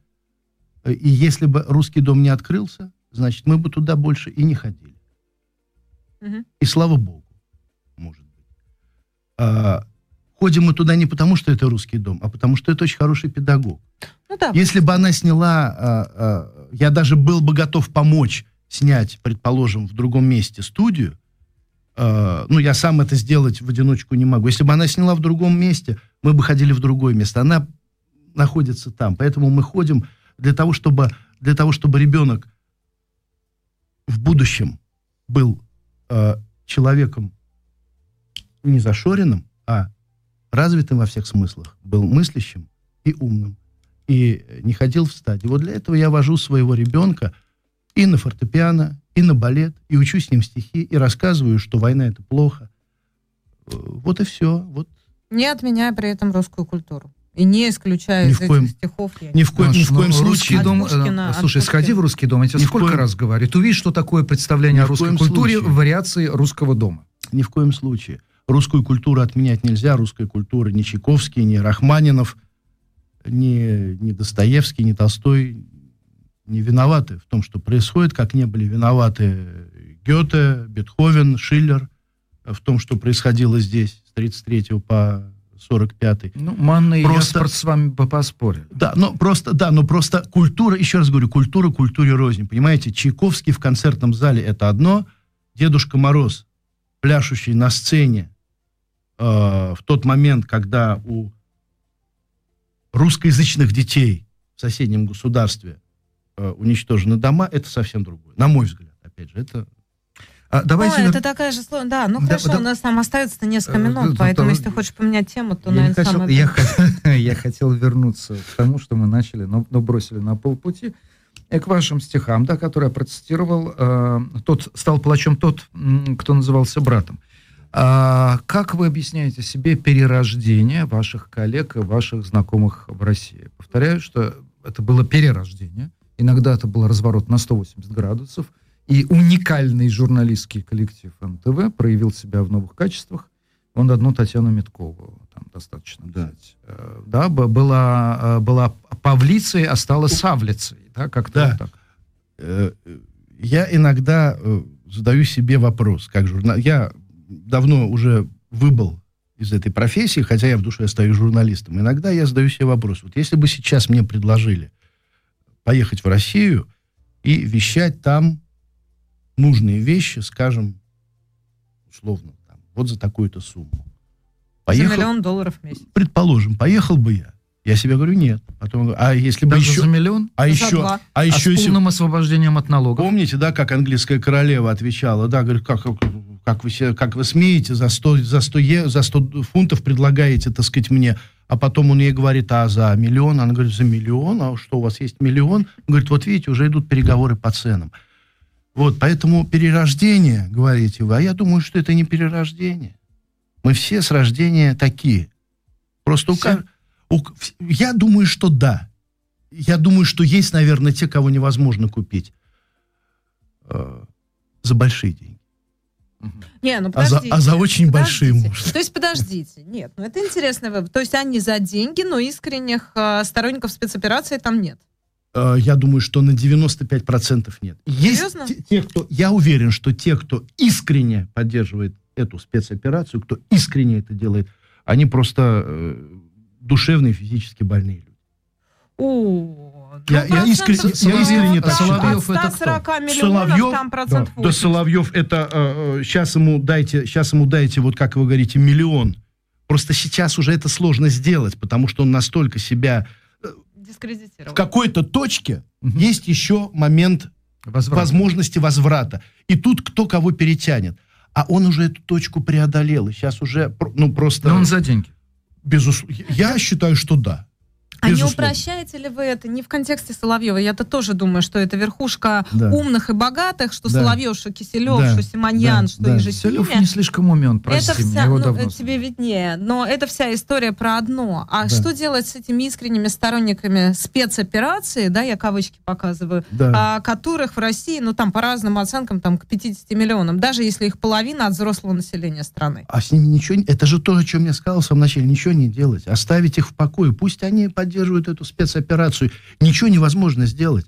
И если бы русский дом не открылся, значит, мы бы туда больше и не ходили. Мгм. И слава богу, может ходим мы туда не потому, что это русский дом, а потому, что это очень хороший педагог. Ну да, Если бы она сняла, а, а, я даже был бы готов помочь снять, предположим, в другом месте студию, а, ну, я сам это сделать в одиночку не могу. Если бы она сняла в другом месте, мы бы ходили в другое место. Она находится там. Поэтому мы ходим для того, чтобы, для того, чтобы ребенок в будущем был человеком не зашоренным, а развитым во всех смыслах, был мыслящим и умным, и не ходил в стадии. Вот для этого я вожу своего ребенка и на фортепиано, и на балет, и учу с ним стихи, и рассказываю, что война это плохо. Э, Вот и все. Вот. не отменяя при этом русскую культуру. И не исключая Ни из в коем- этих стихов. я Ни в коем, ни в коем Ну, русский случае. дом, Пушкина, э, от слушай, сходи Пушкина. в русский дом, я тебе Ни сколько коем- раз говорю. Ты увидишь, что такое представление Ни о русской культуре случае. в вариации русского дома. Ни в коем случае. Русскую культуру отменять нельзя. Русская культура ни Чайковский, ни Рахманинов, ни, ни Достоевский, ни Толстой не виноваты в том, что происходит, как не были виноваты Гёте, Бетховен, Шиллер в том, что происходило здесь с 33 по 45 Ну, Манна и Просто- Яспорт с вами поспорили. Да, но просто, да, но просто культура, еще раз говорю, культура культуре рознь. Понимаете, Чайковский в концертном зале это одно, Дедушка Мороз, пляшущий на сцене э, в тот момент, когда у русскоязычных детей в соседнем государстве э, уничтожены дома, это совсем другое. На мой взгляд, опять же, это А, давайте... Ой, на- это такая же сложная. Да, ну Да, хорошо, да. у нас там остается несколько Э, минут, да, поэтому да, если ты хочешь поменять тему, то, я, наверное, хотел, самое... я, хотел, [laughs] я хотел вернуться к тому, что мы начали, но, но бросили на полпути. И к вашим стихам, да, которые я процитировал. э, тот стал плачем тот, кто назывался братом. А как вы объясняете себе перерождение ваших коллег и ваших знакомых в России? Повторяю, что это было перерождение. Иногда это был разворот на 180 градусов. И уникальный журналистский коллектив НТВ проявил себя в новых качествах. Вон одну Татьяну Меткову там достаточно Да. взять. Э, Да, была, э, была Павлицей, а стала Савлицей. Да, как-то Да. вот так. Э, я иногда задаю себе вопрос, как журнал. Я давно уже выбыл из этой профессии, хотя я в душе остаюсь журналистом. Иногда я задаю себе вопрос. Вот если бы сейчас мне предложили поехать в Россию и вещать там нужные вещи, скажем, условно, там, вот за такую-то сумму. За Поехал, миллион долларов в месяц. предположим, поехал бы я. Я себе говорю, нет. Потом, а если бы Даже еще... за миллион? А За еще, два. а А, еще, с если- полным освобождением от налогов? Помните, да, как английская королева отвечала, да, говорит, как, как, как вы, как вы смеете, за 100, за, 100 е- за 100 фунтов предлагаете, так сказать, мне, а потом он ей говорит, а за миллион? Она говорит, за миллион? А что, у вас есть миллион? Он говорит, вот видите, уже идут переговоры по ценам. Вот, поэтому перерождение, говорите вы, а я думаю, что это не перерождение. Мы все с рождения такие. Просто у Все? у вс- я думаю, что да. Я думаю, что есть, наверное, те, кого невозможно купить э, за большие деньги. Не, ну А за, подождите. а за очень большие подождите. можно. То есть, подождите. Нет, ну это интересный выбор. То есть они за деньги, но искренних э, сторонников спецоперации там нет. Э, я думаю, что на 95% нет. Есть Серьезно? те, те, кто... Я уверен, что те, кто искренне поддерживает эту спецоперацию, кто искренне это делает, они просто э, душевно и физически больные люди. О, Я- я искренне- процентов я искренне так Соловьев это 140 миллионов Соловьев, там процент Да 80. Соловьев это сейчас ему дайте, сейчас ему дайте, вот как вы говорите, миллион. Просто сейчас уже это сложно сделать, потому что он настолько себя в Дискредитировал. какой-то точке Мгм. есть еще момент Возврат. возможности возврата. И тут кто кого перетянет. А он уже эту точку преодолел. И сейчас уже, ну, просто... Но он за деньги. Безусловно. Я считаю, что да. А не упрощаете ли вы это не в контексте Соловьева? Я-то тоже думаю, что это верхушка Да. умных и богатых, что Да. Соловьев, что Киселев, Да. что Симоньян, Да. что Да. и же Селев Синя. не слишком умен, прости это меня, вся, его ну, давно тебе виднее, но это вся история про одно. А Да. что делать с этими искренними сторонниками спецоперации, да, я кавычки показываю, Да. а, которых в России, ну там по разным оценкам, там к 50 миллионам, даже если их половина от взрослого населения страны. А с ними ничего... не- Это же то, о чем я сказал в самом начале. Ничего не делать. Оставить их в покое. Пусть они поддерживают эту спецоперацию. Ничего невозможно сделать.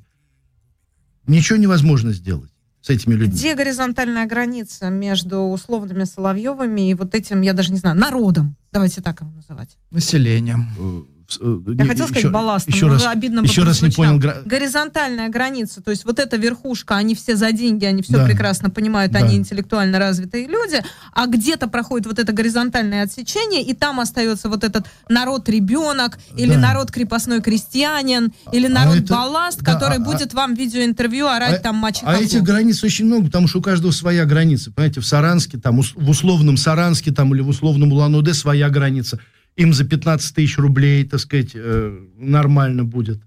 Ничего невозможно сделать с этими людьми. Где горизонтальная граница между условными Соловьевыми и вот этим, я даже не знаю, народом? Давайте так его называть. Населением. Э, Я не- хотела сказать еще- балластом, Еще раз, обидно еще раз не понял. Горизонтальная граница, то есть вот эта верхушка, они все за деньги, они все Да. прекрасно понимают, Да. они интеллектуально развитые люди, а где-то проходит вот это горизонтальное отсечение, и там остается вот этот народ-ребенок, или Да. народ-крепостной крестьянин, или А это- народ-балласт, да, который а- будет вам в видеоинтервью орать там мачеха А этих границ очень много, потому что у каждого своя граница. Понимаете, в Саранске, там, в условном Саранске там, или в условном Улан-Удэ своя граница. Им за 15 тысяч рублей, так сказать, э, нормально будет.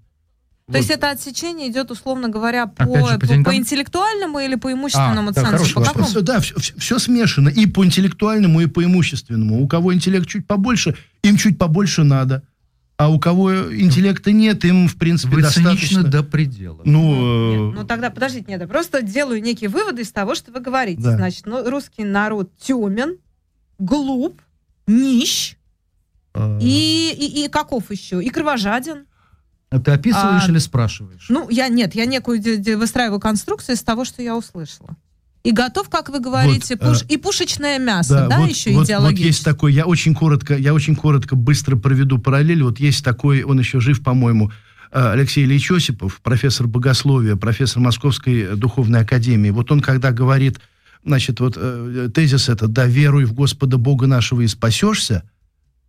То Вот. есть это отсечение идет, условно говоря, по, же, по по- по интеллектуальному или по имущественному А, да, цензу? хороший По вопрос. какому? Да, все, смешано. И по интеллектуальному, и по имущественному. У кого интеллект чуть побольше, им чуть побольше надо. А у кого интеллекта нет, им, в принципе, Вы достаточно... до предела. Ну, Нет, ну тогда, подождите, нет, я просто делаю некие выводы из того, что вы говорите. Да. Значит, ну, русский народ темен, глуп, нищ э, и, и, и каков еще? И кровожаден. А ты описываешь А, или спрашиваешь? Ну, я нет, я некую выстраиваю конструкцию из того, что я услышала. И готов, как вы говорите, Вот, пуш- э, и пушечное мясо, да, вот, еще вот, вот идеологически. есть такой, я очень коротко, я очень коротко, быстро проведу параллель. Вот есть такой, он еще жив, по-моему, э, Алексей Ильич Осипов, профессор богословия, профессор Московской духовной академии. Вот он, когда говорит, значит, вот э, тезис этот, да, веруй в Господа Бога нашего и спасешься,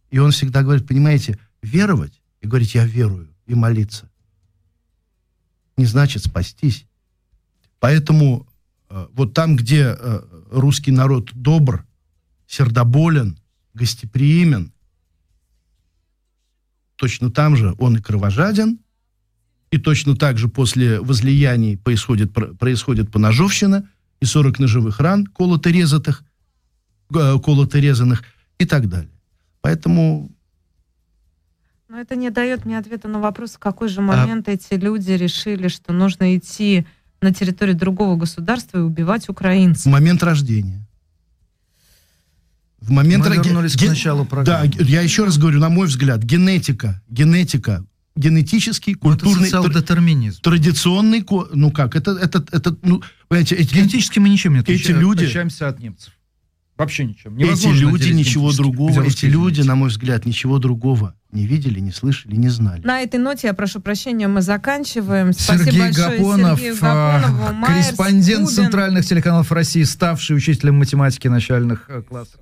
и он всегда говорит, понимаете, веровать и говорить, я верую, и молиться, не значит спастись. Поэтому э, вот там, где э, русский народ добр, сердоболен, гостеприимен, точно там же он и кровожаден, и точно так же после возлияний происходит, про- происходит поножовщина, и 40 ножевых ран, колото-резатых, э, колото-резанных и так далее. Поэтому Но это не дает мне ответа на вопрос, в какой А же момент эти люди решили, что нужно идти на территорию другого государства и убивать в украинцев. момент рождения. В момент Мы вернулись к началу Да, программы. я еще раз говорю, на мой взгляд, генетика, генетика, генетический, Ну, это культурный, тр- социал-детерминизм. традиционный, ну как, это, это, это, ну, понимаете, эти, Генетически мы ничем не Эти отлича- люди- отличаемся от немцев. Вообще ничем. эти люди ничего другого, эти люди, на мой взгляд, ничего другого не видели, не слышали, не знали. На этой ноте, я прошу прощения, мы заканчиваем. Спасибо Сергей большое Гапонов, Сергею а, Гапонову, Майерс, корреспондент Губин. центральных телеканалов России, ставший учителем математики начальных э, классов.